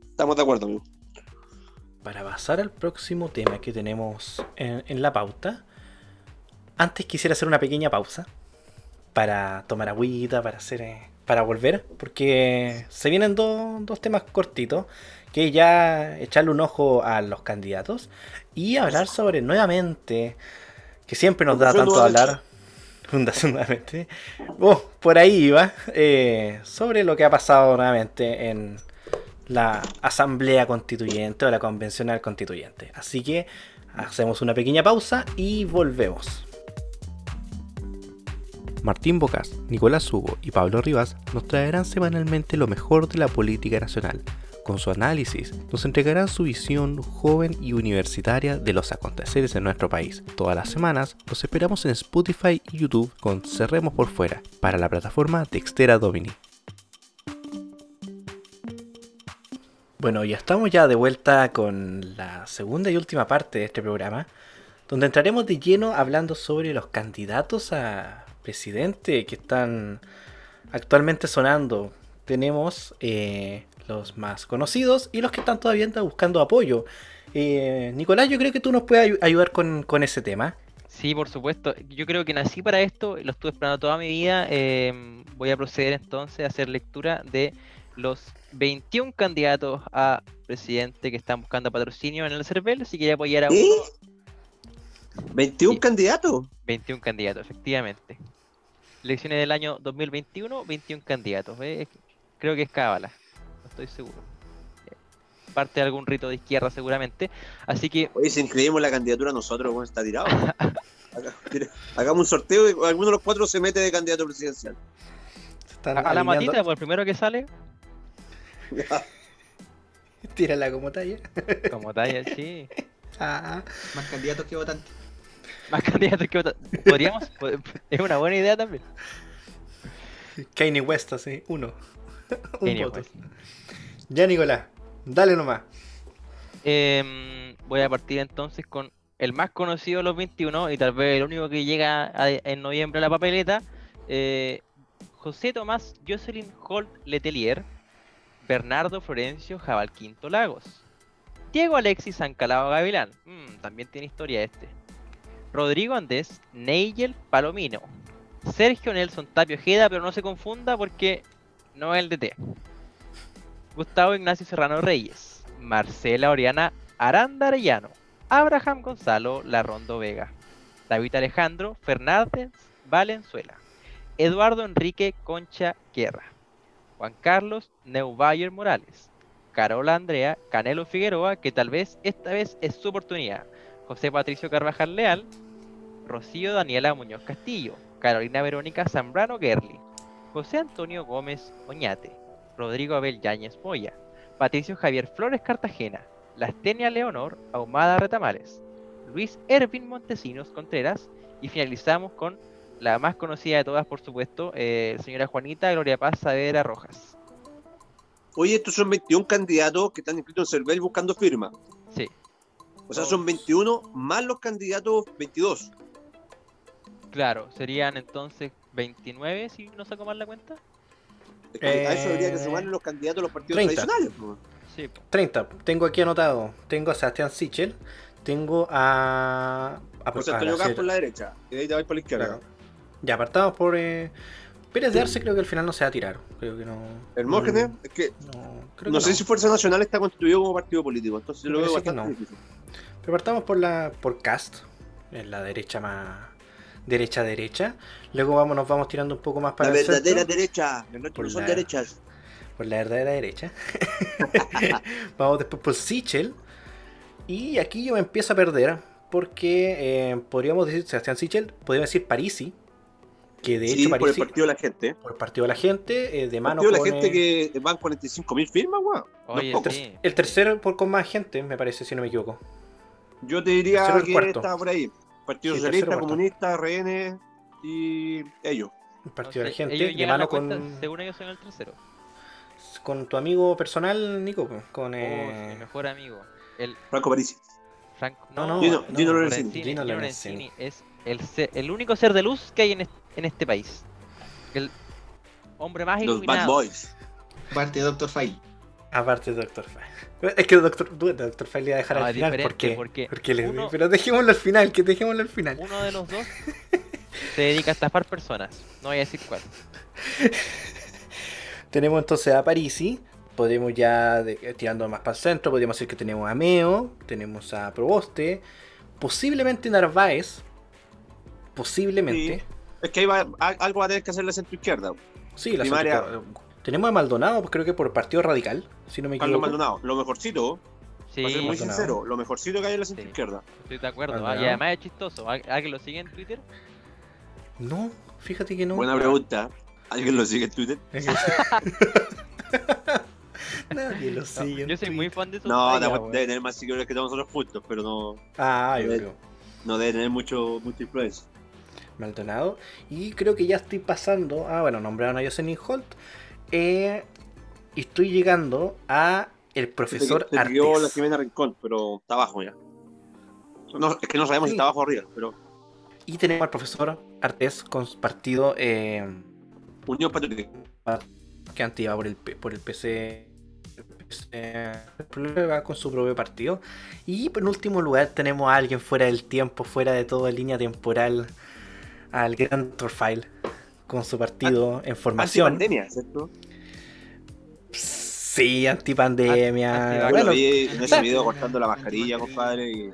Estamos de acuerdo, amigo. Para pasar al próximo tema que tenemos en, en la pauta, antes quisiera hacer una pequeña pausa para tomar agüita, para hacer eh, para volver, porque se vienen do, dos temas cortitos, que ya echarle un ojo a los candidatos y hablar sobre nuevamente, que siempre nos da tanto hablar, *laughs* nuevamente, oh, por ahí iba, eh, sobre lo que ha pasado nuevamente en la Asamblea Constituyente o la Convencional Constituyente. Así que hacemos una pequeña pausa y volvemos. Martín Bocas, Nicolás Hugo y Pablo Rivas nos traerán semanalmente lo mejor de la política nacional. Con su análisis, nos entregarán su visión joven y universitaria de los aconteceres en nuestro país. Todas las semanas los esperamos en Spotify y YouTube con Cerremos por Fuera para la plataforma Dextera Domini. Bueno, ya estamos ya de vuelta con la segunda y última parte de este programa, donde entraremos de lleno hablando sobre los candidatos a presidente que están actualmente sonando tenemos eh, los más conocidos y los que están todavía buscando apoyo. Eh, Nicolás, yo creo que tú nos puedes ayudar con, ese tema. Sí, por supuesto. Yo creo que nací para esto, lo estuve esperando toda mi vida. Em, voy a proceder entonces a hacer lectura de los 21 candidatos a presidente que están buscando patrocinio en el CERVEL. Si quiere apoyar a uno. ¿21 candidatos? 21 candidatos, efectivamente. Elecciones del año 2021, 21 candidatos. Creo que es cábala, no estoy seguro. Parte de algún rito de izquierda seguramente. Así que... Oye, si inscribimos la candidatura nosotros, bueno, está tirado. Hagamos un sorteo y alguno de los cuatro se mete de candidato presidencial. A, la matita, por pues, el primero que sale. *laughs* Tírala como talla. Como talla, sí. *laughs* Ah. Más candidatos que votantes. *laughs* Más candidatos que votantes. Podríamos. es una buena idea también. Kanye West, así, uno. *laughs* Un voto. Ya, Nicolás, dale nomás. Em, voy a partir entonces con el más conocido de los 21 y tal vez el único que llega en noviembre a la papeleta. Eh, José Tomás Jocelyn Holt Letelier, Bernardo Florencio Jabal Quinto Lagos, Diego Alexis Ancalao Gavilán, mm, también tiene historia este, Rodrigo Andés Neigel Palomino, Sergio Nelson Tapio Ojeda, pero no se confunda porque no es el DT. Gustavo Ignacio Serrano Reyes, Marcela Oriana Aranda Arellano, Abraham Gonzalo Larrondo Vega, David Alejandro Fernández Valenzuela, Eduardo Enrique Concha Guerra, Juan Carlos Neubayer Morales, Carola Andrea Canelo Figueroa, que tal vez esta vez es su oportunidad, José Patricio Carvajal Leal, Rocío Daniela Muñoz Castillo, Carolina Verónica Zambrano Gerli, José Antonio Gómez Oñate, Rodrigo Abel Yáñez Moya, Patricio Javier Flores Cartagena, Lastenia Leonor Ahumada Retamales, Luis Ervin Montesinos Contreras y finalizamos con la más conocida de todas, por supuesto, eh, señora Juanita Gloria Paz Saavedra Rojas. Oye, estos son 21 candidatos que están inscritos en CERVEL buscando firma. Sí. O sea, son 21 más los candidatos 22. Claro, serían entonces 29 si no saco mal la cuenta. a eso habría que eh, sumarle los candidatos a los partidos tradicionales. Sí. 30. Tengo aquí anotado. Tengo a Sebastián Sichel. Tengo a. a José Antonio Campos por la derecha. Y de ahí te vais por la izquierda. Ya apartamos por. Eh... Pérez de Arce creo que al final no se va a tirar. Creo que no. Hermógenes, es que. No, no sé si Fuerza Nacional está constituido como partido político. Entonces lo veo bastante difícil. Pero partamos por la. por Cast. En la derecha más derecha derecha. Luego vamos, nos vamos tirando un poco más para la verdadera derecha. por son derechas. Por la verdadera derecha. *laughs* vamos después por Sichel. Y aquí yo me empiezo a perder. Porque eh, podríamos decir Sebastián Sichel, podríamos decir Parisi. Que de hecho por el partido de la gente. Por el partido de la gente, eh, de mano. El partido de la gente que van 45.000 firmas, weón. el tercero por con más gente, me parece, si no me equivoco. Yo te diría que está por ahí. Partido Socialista, Comunista, RN y ellos. El Partido de la Gente, de mano con. según ellos son el tercero. Con tu amigo personal, Nico, con. Oh, eh... mi mejor amigo. El... Franco Parisi. Franco, no, no, Gino, no, Gino Lorenzini. Gino Lorenzini es el, ser, el único ser de luz que hay en este, en este país. El hombre más Los iluminado. Bad Boys. Parte de Doctor File. Aparte de Doctor File. *laughs* Es que Doctor, Doctor File le iba a dejar al final. ¿Por qué? Porque, pero dejémoslo al final, que dejémoslo al final. Uno de los dos *laughs* se dedica a estafar personas. No voy a decir cuál. *laughs* tenemos entonces a Parisi. Podemos ya, tirando más para el centro, podríamos decir que tenemos a Meo, tenemos a Proboste, posiblemente Narváez. Posiblemente. Es que va, algo va a tener que hacer la centro izquierda. Sí, la centro tenemos a Maldonado, pues creo que por Partido Radical, si no me equivoco. Carlos Maldonado, lo mejorcito. Sí, para ser muy sincero, lo mejorcito que hay en la centro izquierda. Estoy de acuerdo. Ah, y además es chistoso. ¿Alguien lo sigue en Twitter? No, fíjate que no. Buena pregunta. ¿Alguien lo sigue en Twitter? *laughs* Nadie lo sigue. Yo soy muy fan de eso. No, debe, tener más seguidores que nosotros juntos, pero no. Ah, yo creo. No debe tener mucho, mucha influencia. Maldonado. Y creo que ya estoy pasando. Ah, bueno, nombraron a Jocelyn Holt. Eh, estoy llegando a el profesor se, se Artés. la Jimena Rincón, pero está abajo ya. No, es que no sabemos si está abajo o arriba, pero. Y tenemos al profesor Artés partido eh, Unión Patriótica. Que antes iba por el, por el PC. Va con su propio partido. Y en último lugar tenemos a alguien fuera del tiempo, fuera de toda línea temporal, al gran Torfile, con su partido en formación. Antipandemia, ¿cierto? Sí, antipandemia. Bueno, vi en ese video cortando la mascarilla, compadre. Y...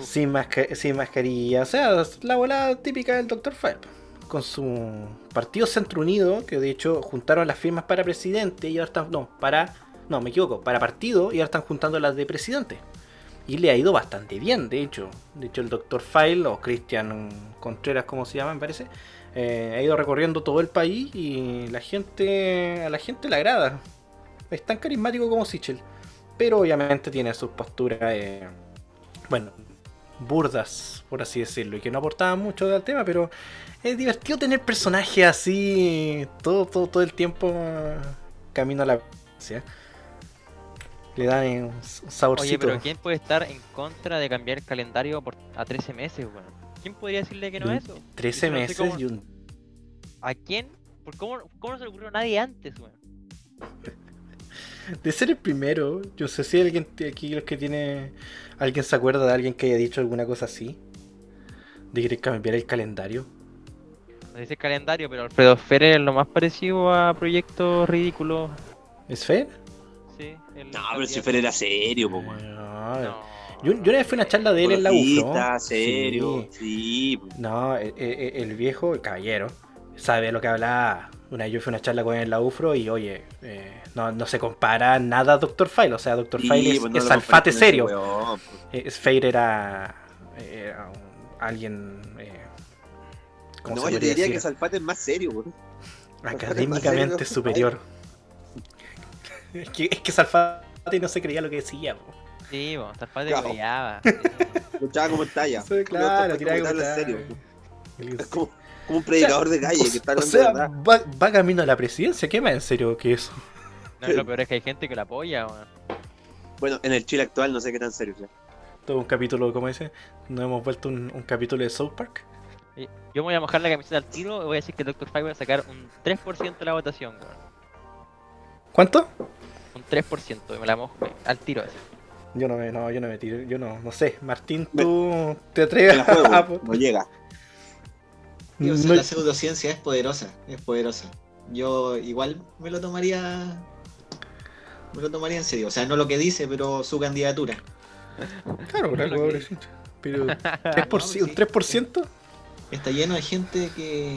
Sin, sin mascarilla. O sea, la volada típica del Dr. File. Con su partido Centro Unido, que de hecho juntaron las firmas para presidente y ahora están. No, para. No, me equivoco, para partido y ahora están juntando las de presidente. Y le ha ido bastante bien, de hecho. De hecho, el Dr. File, o Cristian Contreras, como se llama, me parece, eh, ha ido recorriendo todo el país y la gente. A la gente le agrada es tan carismático como Sichel. Pero obviamente tiene sus posturas, eh, bueno, burdas, por así decirlo, y que no aportaban mucho al tema, pero es divertido tener personajes así todo, todo, todo el tiempo camino a la Le dan un saborcito. Oye, pero ¿quién puede estar en contra de cambiar el calendario a 13 meses, ¿Quién podría decirle que no es eso? 13 meses y un... ¿A quién? ¿Por cómo, no se le ocurrió a nadie antes, weón? *laughs* de ser el primero. Yo sé si alguien aquí los que tiene. ¿Alguien se acuerda de alguien que haya dicho alguna cosa así? De querer cambiar el calendario. No dice calendario, pero Alfredo Fer es lo más parecido a proyectos ridículos. ¿Es Fer? Sí. No, pero si Fer era serio, po, no. Yo, yo, una vez fui a una charla de él en la UFRO. serio, sí. No, el, el, el, viejo, el caballero, sabe lo que hablaba. Una yo fui a una charla con él en la UFRO y oye, eh, no, no, se compara nada a Doctor File. O sea, Doctor File es, pues alfate serio. Pues. Eh, era, alguien. Eh, no, yo diría que Salfate es más serio, güey. Académicamente *laughs* superior. Es, que, es que Salfate no se creía lo que decía, Sí, bueno, Salfate claro. creía. *laughs* Escuchaba como talla. Sí, claro, tiraba como serio. Es como, un predicador de calle que está O sea, va, va, camino a la presidencia. ¿Qué más en serio que eso? No, lo peor es que hay gente que la apoya, Bueno, en el Chile actual no sé qué tan serio sea. Todo un capítulo, como dice, nos hemos vuelto un, capítulo de South Park. Yo me voy a mojar la camiseta al tiro y voy a decir que Dr. Five va a sacar un 3% de la votación, ¿Cuánto? Un 3%, y me la mojo al tiro ese. Yo no me, no, yo no me tiro, yo no, no sé. Martín, tú te atreves *laughs* a... No llega. la pseudociencia es poderosa, es poderosa. Yo igual me lo tomaría me lo tomaría en serio. O sea, no lo que dice, pero su candidatura. Claro, *laughs* por algo Pero 3%, un 3%. Está lleno de gente que,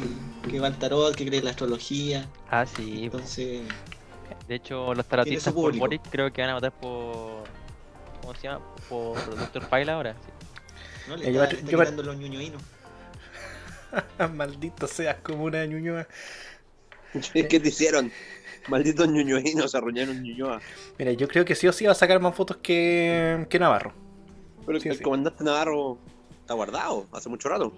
que va al tarot, que cree en la astrología. Ah, sí. Entonces. De hecho, los tarotistas por Boris creo que van a votar por. ¿Cómo se llama? Por *laughs* Dr. Pyle ahora. No, le está, está quitando los ñuñoínos. *laughs* Maldito seas como una ñuñoa. *laughs* ¿Qué te hicieron? Malditos ñuñoinos arruinaron Ñuñoa. Mira, yo creo que sí o sí va a sacar más fotos que, que Navarro. Pero el comandante Navarro está guardado hace mucho rato.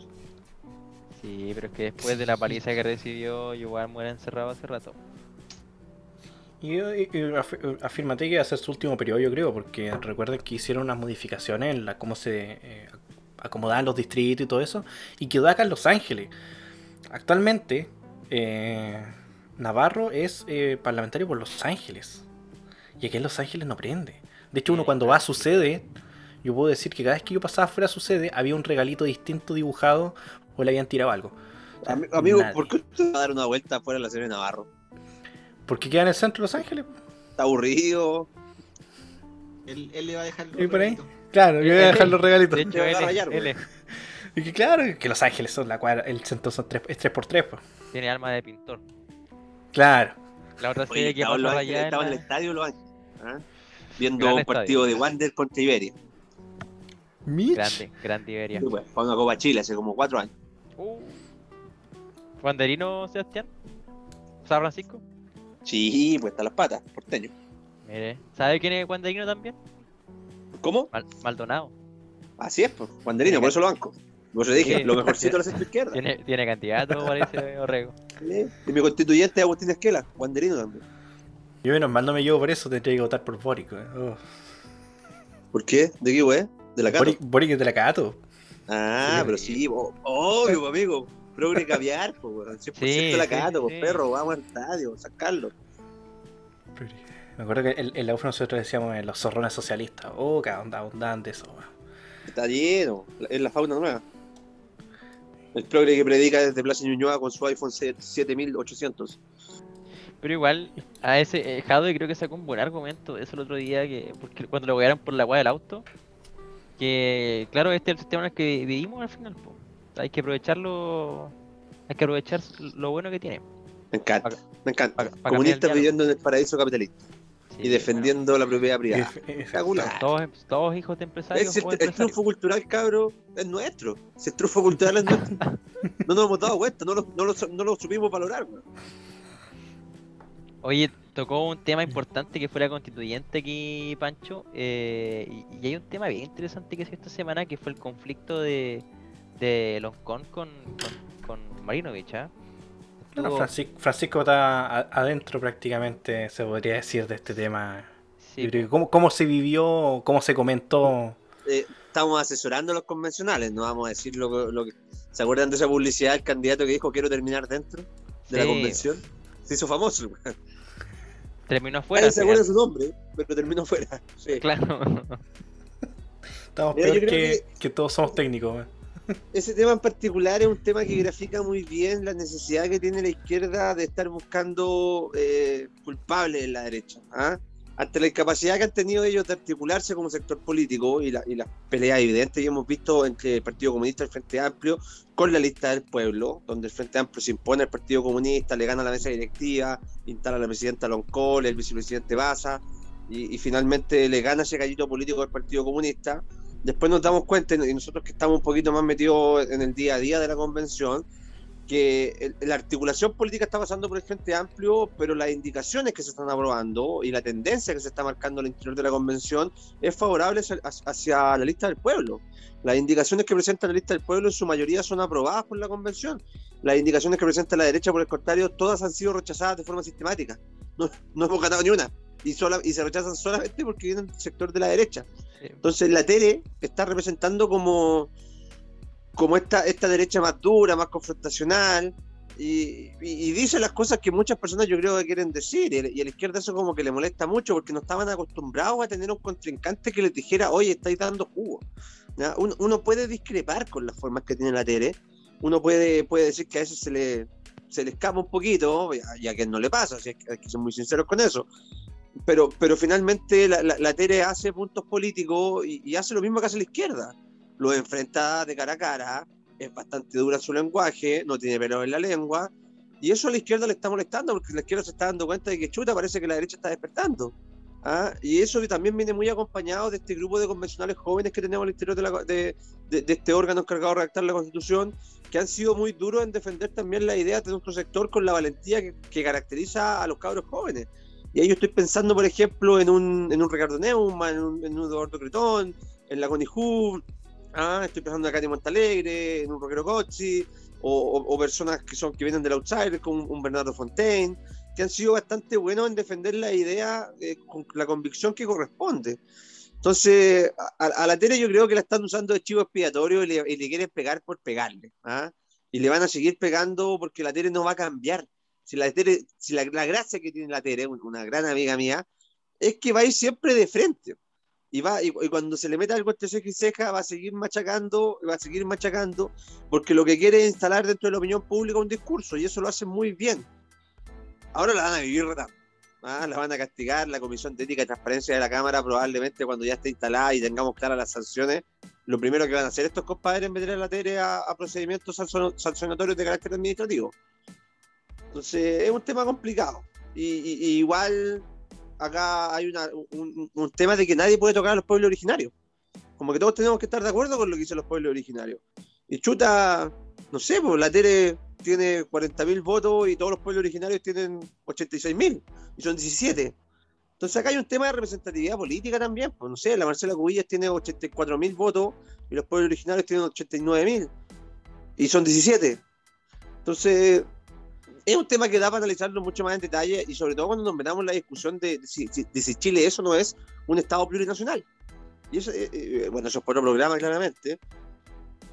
Sí, pero es que después de la paliza que recibió, igual muere encerrado hace rato. Y, afirmate que va a ser su último periodo, yo creo, porque recuerden que hicieron unas modificaciones en la cómo se eh, acomodaban los distritos y todo eso, y quedó acá en Los Ángeles. Actualmente, eh, Navarro es eh, parlamentario por Los Ángeles. Y aquí en Los Ángeles no prende. De hecho, uno cuando va a su sede, yo puedo decir que cada vez que yo pasaba fuera a su sede, había un regalito distinto dibujado o le habían tirado algo. Amigo, ¿por qué usted va a dar una vuelta fuera de la sede de Navarro? Porque queda en el centro de Los Ángeles. Está aburrido. Él, le va a dejar los ¿Y por ahí? Claro, yo voy a dejar los regalitos. De hecho, él, Y que claro, que Los Ángeles son la cuadra, el centro son tres, es 3x3. Pues. Tiene alma de pintor. Claro. La otra serie que pasó allá. Estaba en el estadio Los Ángeles. ¿ah? Viendo un partido de Wander contra Iberia. Mitch. Grande, grande Iberia. Sí, pues, una Copa Chile hace como cuatro años. Uh. ¿Wanderino, Sebastián? ¿San Francisco? Sí, pues está las patas, porteño. Mire, ¿sabe quién es Wanderino también? ¿Cómo? Maldonado. Así es, pues. Wanderino, por eso lo banco. Vos le dije, lo mejorcito de la centro izquierda. Tiene, tiene candidato, parece, *laughs* Orrego. Y mi constituyente es Agustín Esquela, Wanderino también. Yo menos mal no me llevo por eso, tendría que votar por Boric. Eh. Oh. ¿Por qué? ¿De qué, güey? ¿De la Cato? Boric, es de la Cato. Ah, pero sí, obvio, amigo. Progre caviar, pues, 100% la cato, pues, perro, vamos al estadio, sacarlo. Me acuerdo que en, el la nosotros decíamos los zorrones socialistas. Oh, qué abundante eso, Está lleno, es la fauna nueva. El progre que predica desde Plaza Ñuñoa con su iPhone 7800. Pero igual, a ese eh, Jado creo que sacó un buen argumento eso el otro día, que porque cuando lo wearon por la weá del auto, que claro, este es el sistema en el que vivimos al final. Hay que aprovecharlo, hay que aprovechar lo bueno que tiene. Me encanta, me encanta. Comunistas viviendo en el paraíso capitalista. y defendiendo la propiedad privada. Todos, todos, hijos de empresarios. el, trufo cultural, cabro, es nuestro. Si el trufo cultural es nuestro. no nos hemos dado cuenta, no lo, no lo, no lo supimos valorar. Oye, tocó un tema importante que fue la constituyente aquí, Pancho. Eh, y, hay un tema bien interesante que se esta semana que fue el conflicto de, de Loncón con, con, con Marinovich. ¿ah? Francisco, está adentro prácticamente, se podría decir, de este tema. ¿Cómo, ¿Cómo, se vivió, cómo se comentó? Eh, estamos asesorando a los convencionales, no vamos a decir lo, lo que... ¿Se acuerdan de esa publicidad del candidato que dijo quiero terminar dentro de la convención? Se hizo famoso. Terminó fuera. se acuerda su nombre, pero terminó fuera. *laughs* Claro. Estamos peor que, que, todos somos técnicos. Ese tema en particular es un tema que grafica muy bien la necesidad que tiene la izquierda de estar buscando eh, culpables en la derecha. ¿ah? ante la incapacidad que han tenido ellos de articularse como sector político y, la, y las peleas evidentes que hemos visto entre el Partido Comunista y el Frente Amplio con la lista del pueblo, donde el Frente Amplio se impone al Partido Comunista, le gana la mesa directiva, instala a la presidenta Loncol, el vicepresidente Baza, y, finalmente le gana ese gallito político del Partido Comunista. Después nos damos cuenta, y nosotros que estamos un poquito más metidos en el día a día de la convención, que la articulación política está pasando por el Frente Amplio, pero las indicaciones que se están aprobando y la tendencia que se está marcando al interior de la convención es favorable hacia, la lista del pueblo. Las indicaciones que presenta la lista del pueblo en su mayoría son aprobadas por la convención. Las indicaciones que presenta la derecha, por el contrario, todas han sido rechazadas de forma sistemática. No, no hemos ganado ni una. Y, sola, y se rechazan solamente porque vienen del sector de la derecha. Entonces la tele está representando como como esta, esta derecha más dura, más confrontacional, y, dice las cosas que muchas personas yo creo que quieren decir, y, a la izquierda eso como que le molesta mucho porque no estaban acostumbrados a tener un contrincante que les dijera, oye, estáis dando jugo. Uno, puede discrepar con las formas que tiene la tele, uno puede, puede decir que a veces se le, se le escapa un poquito, ya, que no le pasa, hay que ser muy sinceros con eso. Pero, pero finalmente la, la, tele hace puntos políticos y, hace lo mismo que hace la izquierda lo enfrenta de cara a cara, es bastante dura su lenguaje, no tiene pelo en la lengua, y eso a la izquierda le está molestando, porque la izquierda se está dando cuenta de que chuta, parece que la derecha está despertando. ¿ah? Y eso también viene muy acompañado de este grupo de convencionales jóvenes que tenemos al interior de, de, este órgano encargado de redactar la constitución, que han sido muy duros en defender también la idea de nuestro sector con la valentía que, caracteriza a los cabros jóvenes. Y ahí yo estoy pensando, por ejemplo, en un, en un Ricardo Neumann, en un, Eduardo Cretón, en la Coniju, Ah, estoy pensando en Katy Montalegre, en un Rockero Cochi, o, personas que son que vienen del outsider, como un Bernardo Fontaine, que han sido bastante buenos en defender la idea eh, con la convicción que corresponde. Entonces, a, la tele yo creo que la están usando de chivo expiatorio y le, quieren pegar por pegarle. ¿ah? Y le van a seguir pegando porque la tele no va a cambiar. Si la, tele, si la, gracia que tiene la tele, una gran amiga mía, es que va a ir siempre de frente y va y, cuando se le mete algo entre ceja y ceja va a seguir machacando, va a seguir machacando, porque lo que quiere es instalar dentro de la opinión pública un discurso y eso lo hace muy bien. Ahora la van a vivir ¿ah? la van a castigar, la Comisión de Ética y Transparencia de la Cámara probablemente cuando ya esté instalada y tengamos claras las sanciones, lo primero que van a hacer estos compadres es meter a la tele a, procedimientos sancionatorios de carácter administrativo. Entonces es un tema complicado. y igual acá hay un, tema de que nadie puede tocar a los pueblos originarios. Como que todos tenemos que estar de acuerdo con lo que dicen los pueblos originarios. Y chuta, no sé, pues la Tere tiene 40.000 votos y todos los pueblos originarios tienen 86.000 y son 17. Entonces acá hay un tema de representatividad política también. Pues no sé, la Marcela Cubillas tiene 84.000 votos y los pueblos originarios tienen 89.000 y son 17. Entonces, es un tema que da para analizarlo mucho más en detalle y sobre todo cuando nos metamos en la discusión de, si, Chile eso no es un Estado plurinacional. Y eso, eh, eh, bueno, eso es por otro programa claramente,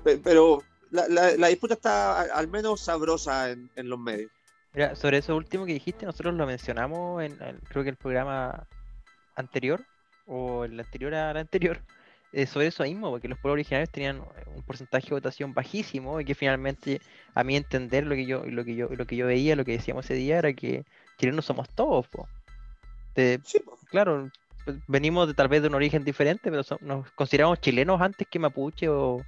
pero la, disputa está al menos sabrosa en, los medios. Sobre eso último que dijiste, nosotros lo mencionamos en, creo que el programa anterior, o el anterior al anterior, eh, sobre eso mismo, porque los pueblos originarios tenían un porcentaje de votación bajísimo y que finalmente, a mi entender, lo que yo, lo que yo, lo que yo veía, lo que decíamos ese día era que chilenos somos todos, Claro, pues, venimos de, tal vez de un origen diferente, pero nos consideramos chilenos antes que mapuche o,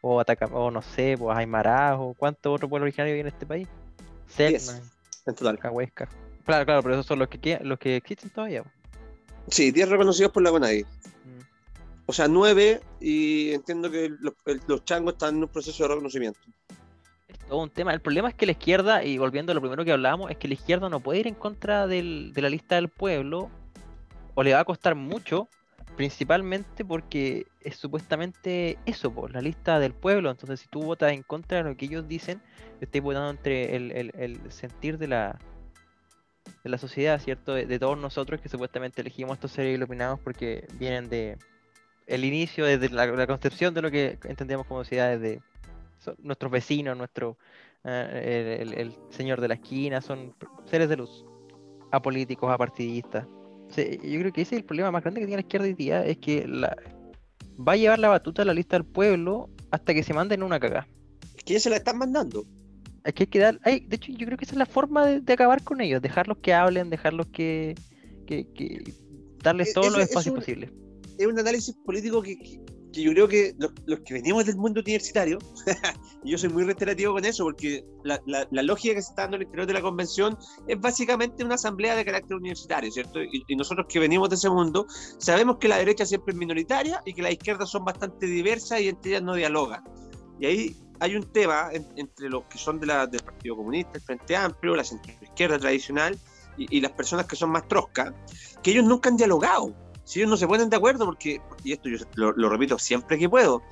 o, ataca, o no sé, pues Aymara o cuántos otros pueblos originarios hay en este país. Selma, en total. Cahuesca. Claro, claro, pero esos son los que los que existen todavía. Sí, 10 reconocidos por la CONADI. O sea, 9 y entiendo que los, changos están en un proceso de reconocimiento. Es todo un tema. El problema es que la izquierda, y volviendo a lo primero que hablábamos, es que la izquierda no puede ir en contra de la lista del pueblo, o le va a costar mucho, principalmente porque es supuestamente eso, por la lista del pueblo. Entonces, si tú votas en contra de lo que ellos dicen, estás votando entre el sentir de la, de la sociedad, ¿cierto? De, todos nosotros que supuestamente elegimos estos seres iluminados porque vienen de el inicio, desde la, concepción de lo que entendemos como sociedad, desde nuestros vecinos, nuestro eh, el, señor de la esquina, son seres de luz, apolíticos, apartidistas. yo creo que ese es el problema más grande que tiene la izquierda hoy día, es que la, va a llevar la batuta a la lista del pueblo hasta que se manden una cagada. Es que ya se la están mandando. Hay que quedar. de hecho, yo creo que esa es la forma de, acabar con ellos. Dejarlos que hablen, dejarlos que. que, darles todos los espacios posibles. Es un análisis político que, yo creo que los, que venimos del mundo universitario, *laughs* y yo soy muy reiterativo con eso, porque la, lógica que se está dando en el interior de la convención es básicamente una asamblea de carácter universitario, ¿cierto? Y, y, nosotros que venimos de ese mundo, sabemos que la derecha siempre es minoritaria y que las izquierdas son bastante diversas y entre ellas no dialogan. Y ahí hay un tema entre los que son de la, del Partido Comunista, el Frente Amplio, la centroizquierda tradicional y, las personas que son más troscas, que ellos nunca han dialogado. Si ellos no se ponen de acuerdo, porque, y esto yo lo, repito siempre que puedo,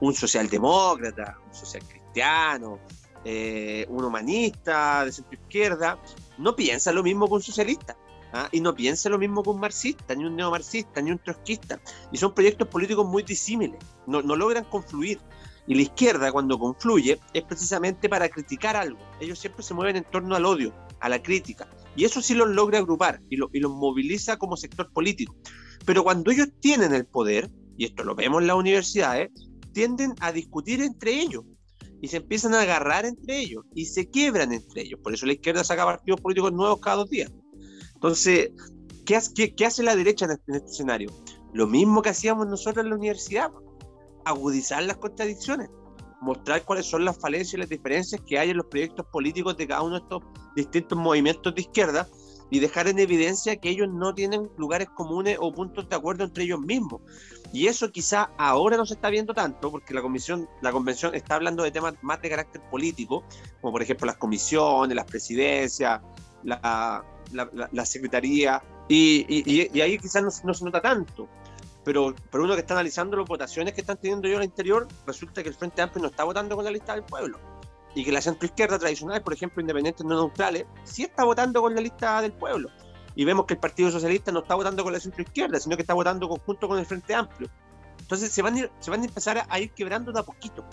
un socialdemócrata, un social cristiano, eh, un humanista de centroizquierda, no piensa lo mismo que un socialista. ¿ah? Y no piensa lo mismo que un marxista, ni un neomarxista, ni un trotskista. Y son proyectos políticos muy disímiles. No, no logran confluir. Y la izquierda, cuando confluye, es precisamente para criticar algo. Ellos siempre se mueven en torno al odio, a la crítica. Y eso sí los logra agrupar y, y los moviliza como sector político. Pero cuando ellos tienen el poder, y esto lo vemos en las universidades, tienden a discutir entre ellos y se empiezan a agarrar entre ellos y se quiebran entre ellos. Por eso la izquierda saca partidos políticos nuevos cada dos días. Entonces, ¿qué, hace la derecha este, en este, escenario? Lo mismo que hacíamos nosotros en la universidad agudizar las contradicciones, mostrar cuáles son las falencias y las diferencias que hay en los proyectos políticos de cada uno de estos distintos movimientos de izquierda y dejar en evidencia que ellos no tienen lugares comunes o puntos de acuerdo entre ellos mismos. Y eso quizá ahora no se está viendo tanto, porque la comisión, la convención está hablando de temas más de carácter político, como por ejemplo las comisiones, las presidencias, la, la, secretaría, y, ahí quizás no, no, se nota tanto pero, pero uno que está analizando las votaciones que están teniendo yo al interior, resulta que el Frente Amplio no está votando con la lista del pueblo. Y que la centroizquierda tradicional, por ejemplo, independientes no neutrales, sí está votando con la lista del pueblo. Y vemos que el Partido Socialista no está votando con la centroizquierda, sino que está votando conjunto con el Frente Amplio. Entonces se van a, ir, se van a empezar a, ir quebrando de a poquito.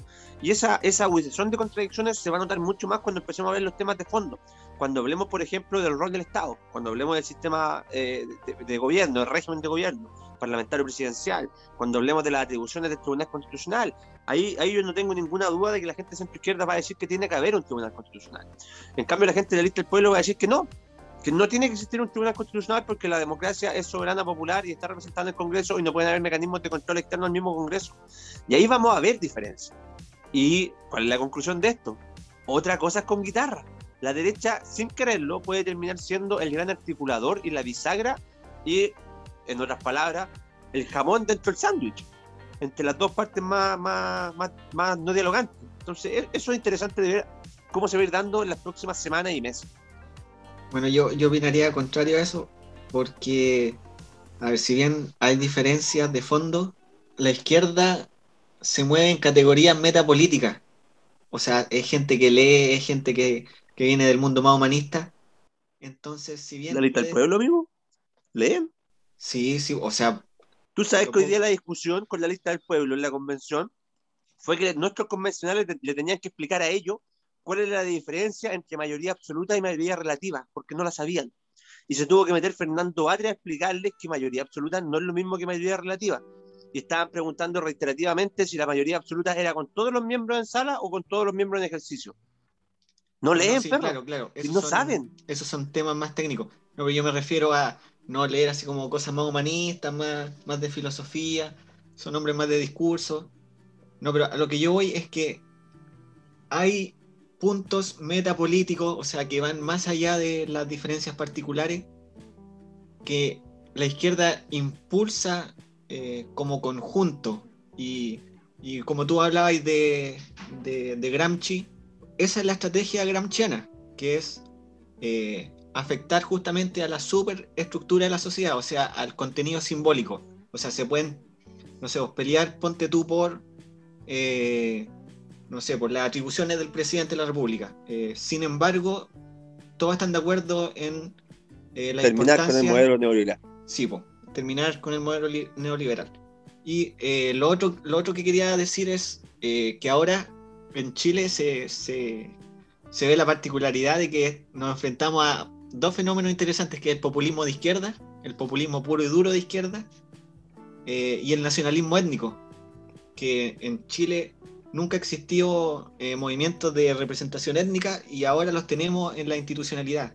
Y esa, esa agudización de contradicciones se va a notar mucho más cuando empecemos a ver los temas de fondo. Cuando hablemos, por ejemplo, del rol del Estado, cuando hablemos del sistema eh, de, gobierno, del régimen de gobierno parlamentario presidencial, cuando hablemos de las atribuciones del Tribunal Constitucional, ahí, ahí yo no tengo ninguna duda de que la gente de centro izquierda va a decir que tiene que haber un Tribunal Constitucional. En cambio, la gente de la lista del pueblo va a decir que no, que no tiene que existir un tribunal constitucional porque la democracia es soberana popular y está representada en el Congreso y no pueden haber mecanismos de control externo al mismo Congreso. Y ahí vamos a ver diferencias. ¿Y cuál es la conclusión de esto? Otra cosa es con guitarra. La derecha, sin quererlo, puede terminar siendo el gran articulador y la bisagra y, en otras palabras, el jamón dentro del sándwich, entre las dos partes más, más, más, más no dialogantes. Entonces, e-, eso es interesante de ver cómo se va a ir dando en las próximas semanas y meses. Bueno, yo, yo opinaría contrario a eso, porque, a ver, si bien hay diferencias de fondo, la izquierda se mueve en categorías metapolíticas. O sea, es gente que lee, es gente que, viene del mundo más humanista. Entonces, si bien. ¿La lista del pueblo, amigo? ¿Leen? Sí, sí, o sea. ¿Tú sabes que hoy día la discusión con la lista del pueblo en la convención fue que nuestros convencionales le tenían que explicar a ellos cuál era la diferencia entre mayoría absoluta y mayoría relativa, porque no la sabían. Y se tuvo que meter Fernando Atria a explicarles que mayoría absoluta no es lo mismo que mayoría relativa. Y estaban preguntando reiterativamente si la mayoría absoluta era con todos los miembros en sala o con todos los miembros en ejercicio. No leen, pero Claro, claro. no saben. Esos son temas más técnicos. No, yo me refiero a no leer así como cosas más humanistas, más, más de filosofía, son hombres más de discurso. No, pero a lo que yo voy es que hay puntos metapolíticos, o sea, que van más allá de las diferencias particulares, que la izquierda impulsa eh, como conjunto. Y, como tú hablabas de, de, Gramsci, esa es la estrategia gramsciana, que es eh, afectar justamente a la superestructura de la sociedad, o sea, al contenido simbólico. O sea, se pueden, no sé, pelear, ponte tú por, eh, no sé, por las atribuciones del presidente de la República. Eh, sin embargo, todos están de acuerdo en eh, la terminar con el modelo neoliberal. Sí, terminar con el modelo neoliberal. Y lo, otro, lo otro que quería decir es que ahora en Chile se, se, se ve la particularidad de que nos enfrentamos a dos fenómenos interesantes, que es el populismo de izquierda, el populismo puro y duro de izquierda, eh, y el nacionalismo étnico, que en Chile nunca existió eh, movimientos de representación étnica y ahora los tenemos en la institucionalidad.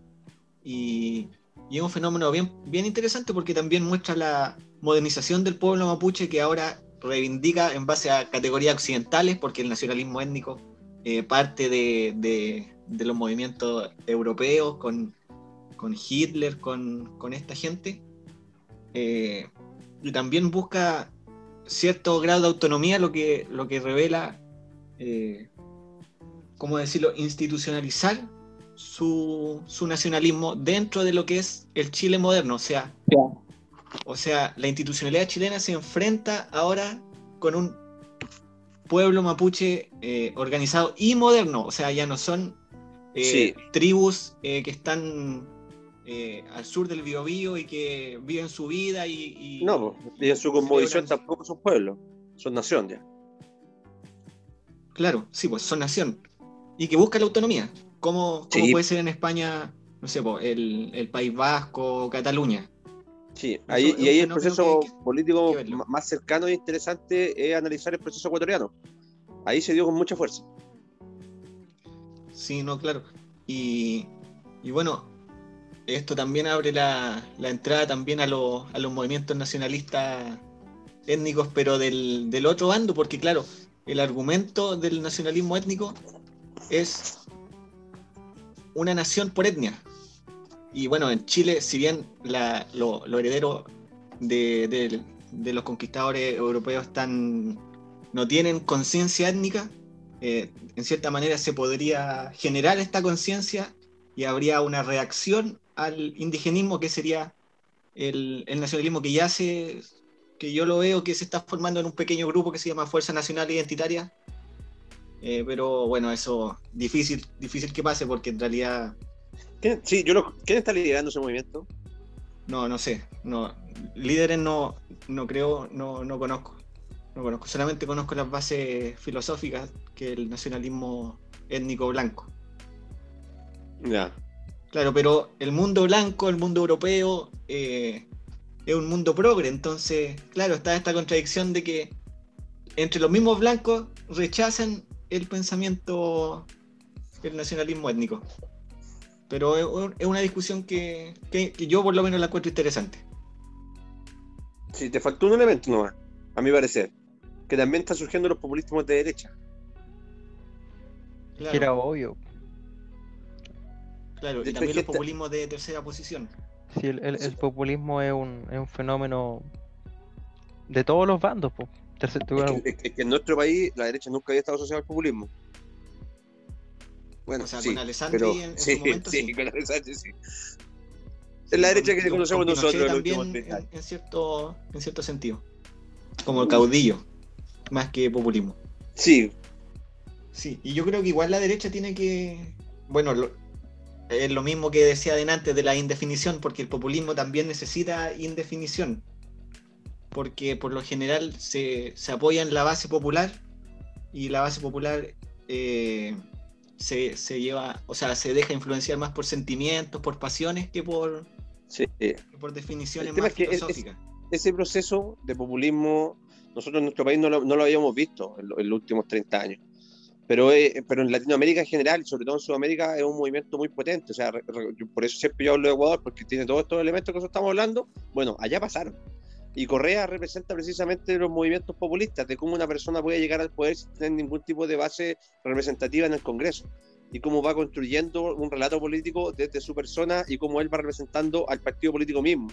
Y, y, es un fenómeno bien, bien interesante porque también muestra la modernización del pueblo mapuche que ahora reivindica en base a categorías occidentales, porque el nacionalismo étnico eh, parte de, de, de, los movimientos europeos con con Hitler, con, esta gente. Eh, y también busca cierto grado de autonomía, lo que, lo que revela, eh, ¿cómo decirlo?, institucionalizar su, nacionalismo dentro de lo que es el Chile moderno. O sea, o sea, la institucionalidad chilena se enfrenta ahora con un pueblo mapuche eh, organizado y moderno. O sea, ya no son tribus que están eh, al sur del Biobío y que viven su vida y... no, y en su composición tampoco son pueblos, son nación ya. Claro, sí, pues son nación. Y que busca la autonomía. ¿Cómo, puede ser en España, no sé, el, País Vasco, Cataluña? Sí, ahí, y ahí el proceso político más cercano e interesante es analizar el proceso ecuatoriano. Ahí se dio con mucha fuerza. Sí, no, claro. Y, y bueno, esto también abre la, entrada también a, los movimientos nacionalistas étnicos, pero del, otro bando, porque claro, el argumento del nacionalismo étnico es una nación por etnia. Y bueno, en Chile, si bien los lo herederos de, los conquistadores europeos están, no tienen conciencia étnica, eh, en cierta manera se podría generar esta conciencia y habría una reacción al indigenismo, que sería el, nacionalismo que ya se, que yo lo veo que se está formando en un pequeño grupo que se llama Fuerza Nacional Identitaria. Eh, pero bueno, eso difícil, difícil que pase porque en realidad. Sí, yo lo, ¿Quién está liderando ese movimiento? No, no sé. No, líderes no, no creo, no, no conozco. No conozco. Solamente conozco las bases filosóficas que el nacionalismo étnico blanco. Ya. Claro, pero el mundo blanco, el mundo europeo, eh, es un mundo progre, entonces, claro, está esta contradicción de que entre los mismos blancos rechazan el pensamiento del nacionalismo étnico. Pero es, una discusión que, yo por lo menos la encuentro interesante. Sí, te faltó un elemento nomás, a mi parecer, que también están surgiendo los populismos de derecha. Claro. era obvio. Claro, y también el populismo de tercera posición. Sí, el, populismo es un, es un, fenómeno de todos los bandos. Po. Es, que, en nuestro país la derecha nunca había estado asociada al populismo. Bueno, o sea, con Alessandri pero, en, sí, su momento, sí, con Alessandri sí. Es la derecha que conocemos nosotros también, en, en, cierto, en cierto sentido. Como caudillo, más que populismo. Sí. Sí, y yo creo que igual la derecha tiene que. Bueno, lo, es lo mismo que decía antes de la indefinición, porque el populismo también necesita indefinición. Porque por lo general se, apoya en la base popular y la base popular eh, se, lleva, o sea, se deja influenciar más por sentimientos, por pasiones que por, por definiciones más filosóficas. ese proceso de populismo, nosotros en nuestro país no lo, habíamos visto en, los últimos 30 años. Pero, eh, pero en Latinoamérica en general, sobre todo en Sudamérica, es un movimiento muy potente. O sea, por eso siempre yo hablo de Ecuador, porque tiene todos estos elementos que nosotros estamos hablando. Bueno, allá pasaron. Y Correa representa precisamente los movimientos populistas, de cómo una persona puede llegar al poder sin tener ningún tipo de base representativa en el Congreso. Y cómo va construyendo un relato político desde su persona y cómo él va representando al partido político mismo,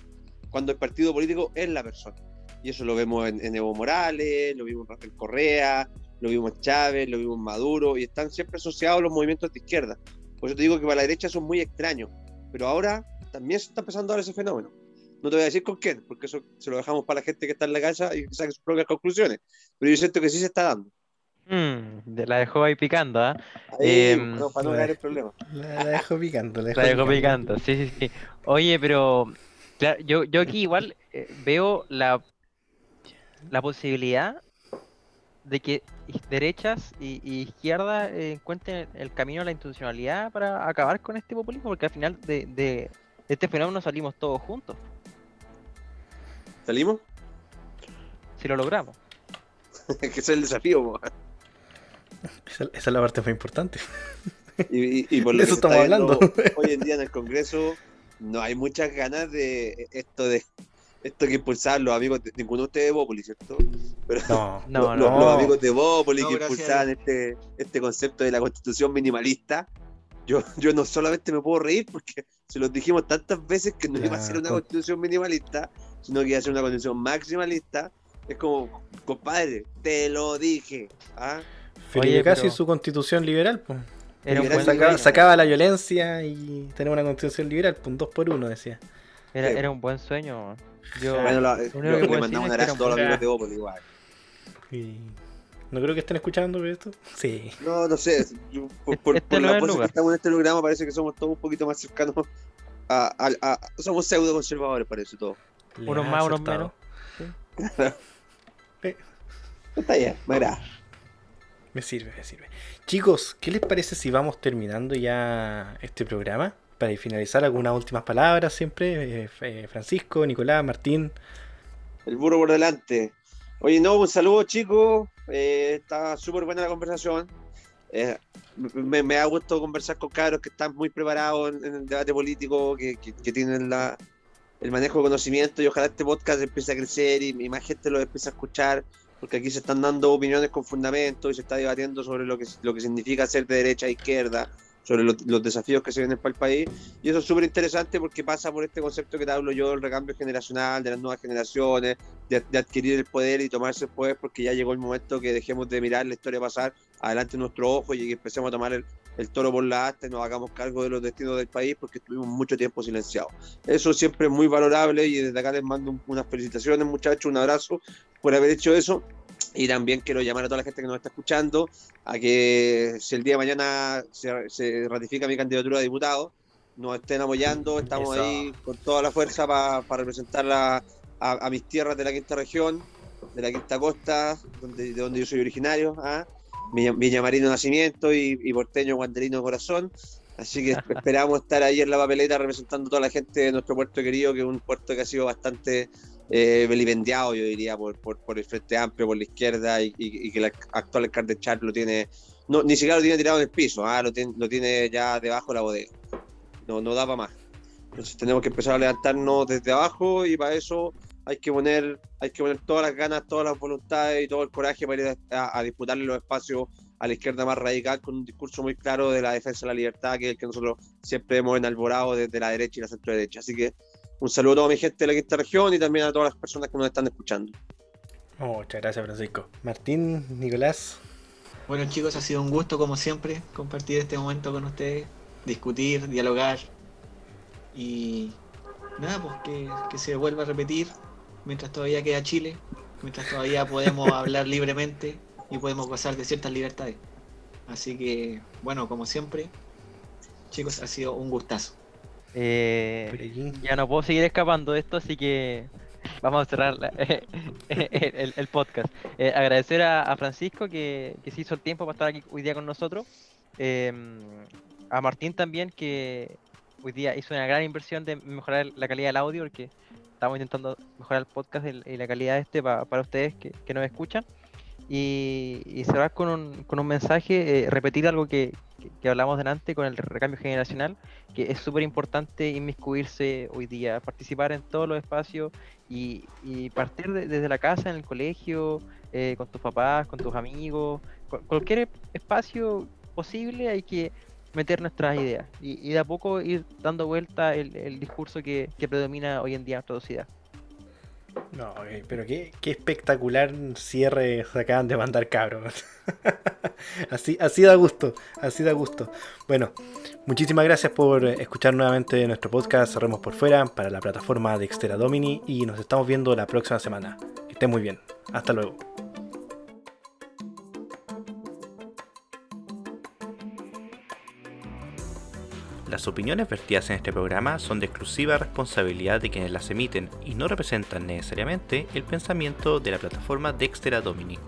cuando el partido político es la persona. Y eso lo vemos en, Evo Morales, lo vimos en Correa, lo vimos en Chávez, lo vimos en Maduro, y están siempre asociados los movimientos de izquierda. Por eso te digo que para la derecha son muy extraños. Pero ahora también se está empezando a dar ese fenómeno. No te voy a decir con quién, porque eso se lo dejamos para la gente que está en la casa y que saque sus propias conclusiones. Pero yo siento que sí se está dando. Mm, la dejó ahí picando, ¿ah? Em, no, para no caer el problema. La, dejó picando, la dejó, picando. sí, sí, sí. Oye, pero yo, yo aquí igual eh, veo la, la posibilidad de que derechas y, izquierdas eh, encuentren el camino a la institucionalidad para acabar con este populismo, porque al final de, de este fenómeno salimos todos juntos. ¿Salimos? Si lo logramos. *laughs* que ese es el desafío. Esa, es la parte más importante. Y, por *laughs* lo eso estamos hablando. Hoy en día en el Congreso no hay muchas ganas de esto de esto que impulsaban los amigos de ninguno de ustedes de Bópoli, ¿cierto? Pero no, *laughs* no, los, no. los, amigos de Bópoli que impulsaban este, este concepto de la constitución minimalista. Yo, *laughs* yo no solamente me puedo reír porque se los dijimos tantas veces que no iba a ser una constitución minimalista, sino que iba a ser una constitución maximalista, es como, compadre, te lo dije. ¿ah? Oye, casi su constitución liberal, pues. sacaba, la violencia y tenía una constitución liberal, pues, un dos por uno, decía. Era, era un buen sueño. Yo, bueno, lo, que le mandamos un abrazo a todos los amigos de Opel igual. No creo que estén escuchando esto. Sí. No, no sé. por, por, este la que estamos en este programa, parece que somos todos un poquito más cercanos a. a, somos pseudo conservadores, parece todo. Unos más, unos menos. *laughs* Está bien, me Me sirve, me sirve. Chicos, ¿qué les parece si vamos terminando ya este programa? Para finalizar, algunas últimas palabras siempre. Eh, eh, Francisco, Nicolás, Martín. El burro por delante. Oye, no, un saludo chicos. Eh, está súper buena la conversación. me, me, ha gustado conversar con cabros que están muy preparados en, el debate político, que, que tienen la, el manejo de conocimiento y ojalá este podcast empiece a crecer y, más gente lo empiece a escuchar, porque aquí se están dando opiniones con fundamento y se está debatiendo sobre lo que, lo que significa ser de derecha a izquierda, sobre los desafíos que se vienen para el país. Y eso es súper interesante porque pasa por este concepto que te hablo yo, el recambio generacional, de las nuevas generaciones, de, de, adquirir el poder y tomarse el poder, porque ya llegó el momento que dejemos de mirar la historia pasar adelante nuestro ojo y que empecemos a tomar el, el toro por la asta y nos hagamos cargo de los destinos del país porque estuvimos mucho tiempo silenciados. Eso siempre es muy valorable y desde acá les mando unas felicitaciones muchachos, un abrazo por haber hecho eso. Y también quiero llamar a toda la gente que nos está escuchando a que si el día de mañana se, ratifica mi candidatura a diputado, nos estén apoyando, estamos ahí con toda la fuerza para representar a, mis tierras de la quinta región, de la quinta costa, donde, de donde yo soy originario. ¿ah? Marino Nacimiento y, Porteño Guanderino Corazón. Así que *laughs* esperamos estar ahí en la papeleta representando a toda la gente de nuestro puerto querido, que es un puerto que ha sido bastante eh, belivendiado, yo diría, por, por, el Frente Amplio, por la izquierda, y, que el actual alcalde Char lo tiene, no, ni siquiera lo tiene tirado en el piso, ah, lo, tiene, lo tiene ya debajo de la bodega. No, no da para más. Entonces tenemos que empezar a levantarnos desde abajo y para eso hay que poner, hay que poner todas las ganas, todas las voluntades y todo el coraje para ir a, disputarle los espacios a la izquierda más radical con un discurso muy claro de la defensa de la libertad, que es el que nosotros siempre hemos enalborado desde la derecha y la centro derecha. Así que un saludo a toda mi gente de la quinta región y también a todas las personas que nos están escuchando. muchas gracias, Francisco. Martín, Nicolás. Bueno, chicos, ha sido un gusto, como siempre, compartir este momento con ustedes, discutir, dialogar y nada, pues que, que se vuelva a repetir mientras todavía queda Chile, mientras todavía podemos *laughs* hablar libremente y podemos gozar de ciertas libertades. Así que, bueno, como siempre, chicos, ha sido un gustazo. Eh, ya no puedo seguir escapando de esto, así que vamos a cerrar *laughs* el, podcast. Eh, agradecer a, Francisco que, se hizo el tiempo para estar aquí hoy día con nosotros. Em, a Martín también que hoy día hizo una gran inversión de mejorar la calidad del audio porque estamos intentando mejorar el podcast y la calidad de este para, ustedes que, que, nos escuchan. Y, cerrar con un, con un mensaje, eh, repetir algo que, que, hablamos delante con el recambio generacional, que es súper importante inmiscuirse hoy día, participar en todos los espacios y, partir desde la casa, en el colegio, eh, con tus papás, con tus amigos, cualquier espacio posible hay que meter nuestras ideas y, de a poco ir dando vuelta el, discurso que, que, predomina hoy en día en nuestra sociedad. No, pero qué, espectacular cierre se acaban de mandar cabros. *laughs* así, así da gusto, así da gusto. Bueno, muchísimas gracias por escuchar nuevamente nuestro podcast Cerremos por fuera para la plataforma de Extera Domini y nos estamos viendo la próxima semana. Que estén muy bien. Hasta luego. Las opiniones vertidas en este programa son de exclusiva responsabilidad de quienes las emiten y no representan necesariamente el pensamiento de la plataforma Dexter Dominic.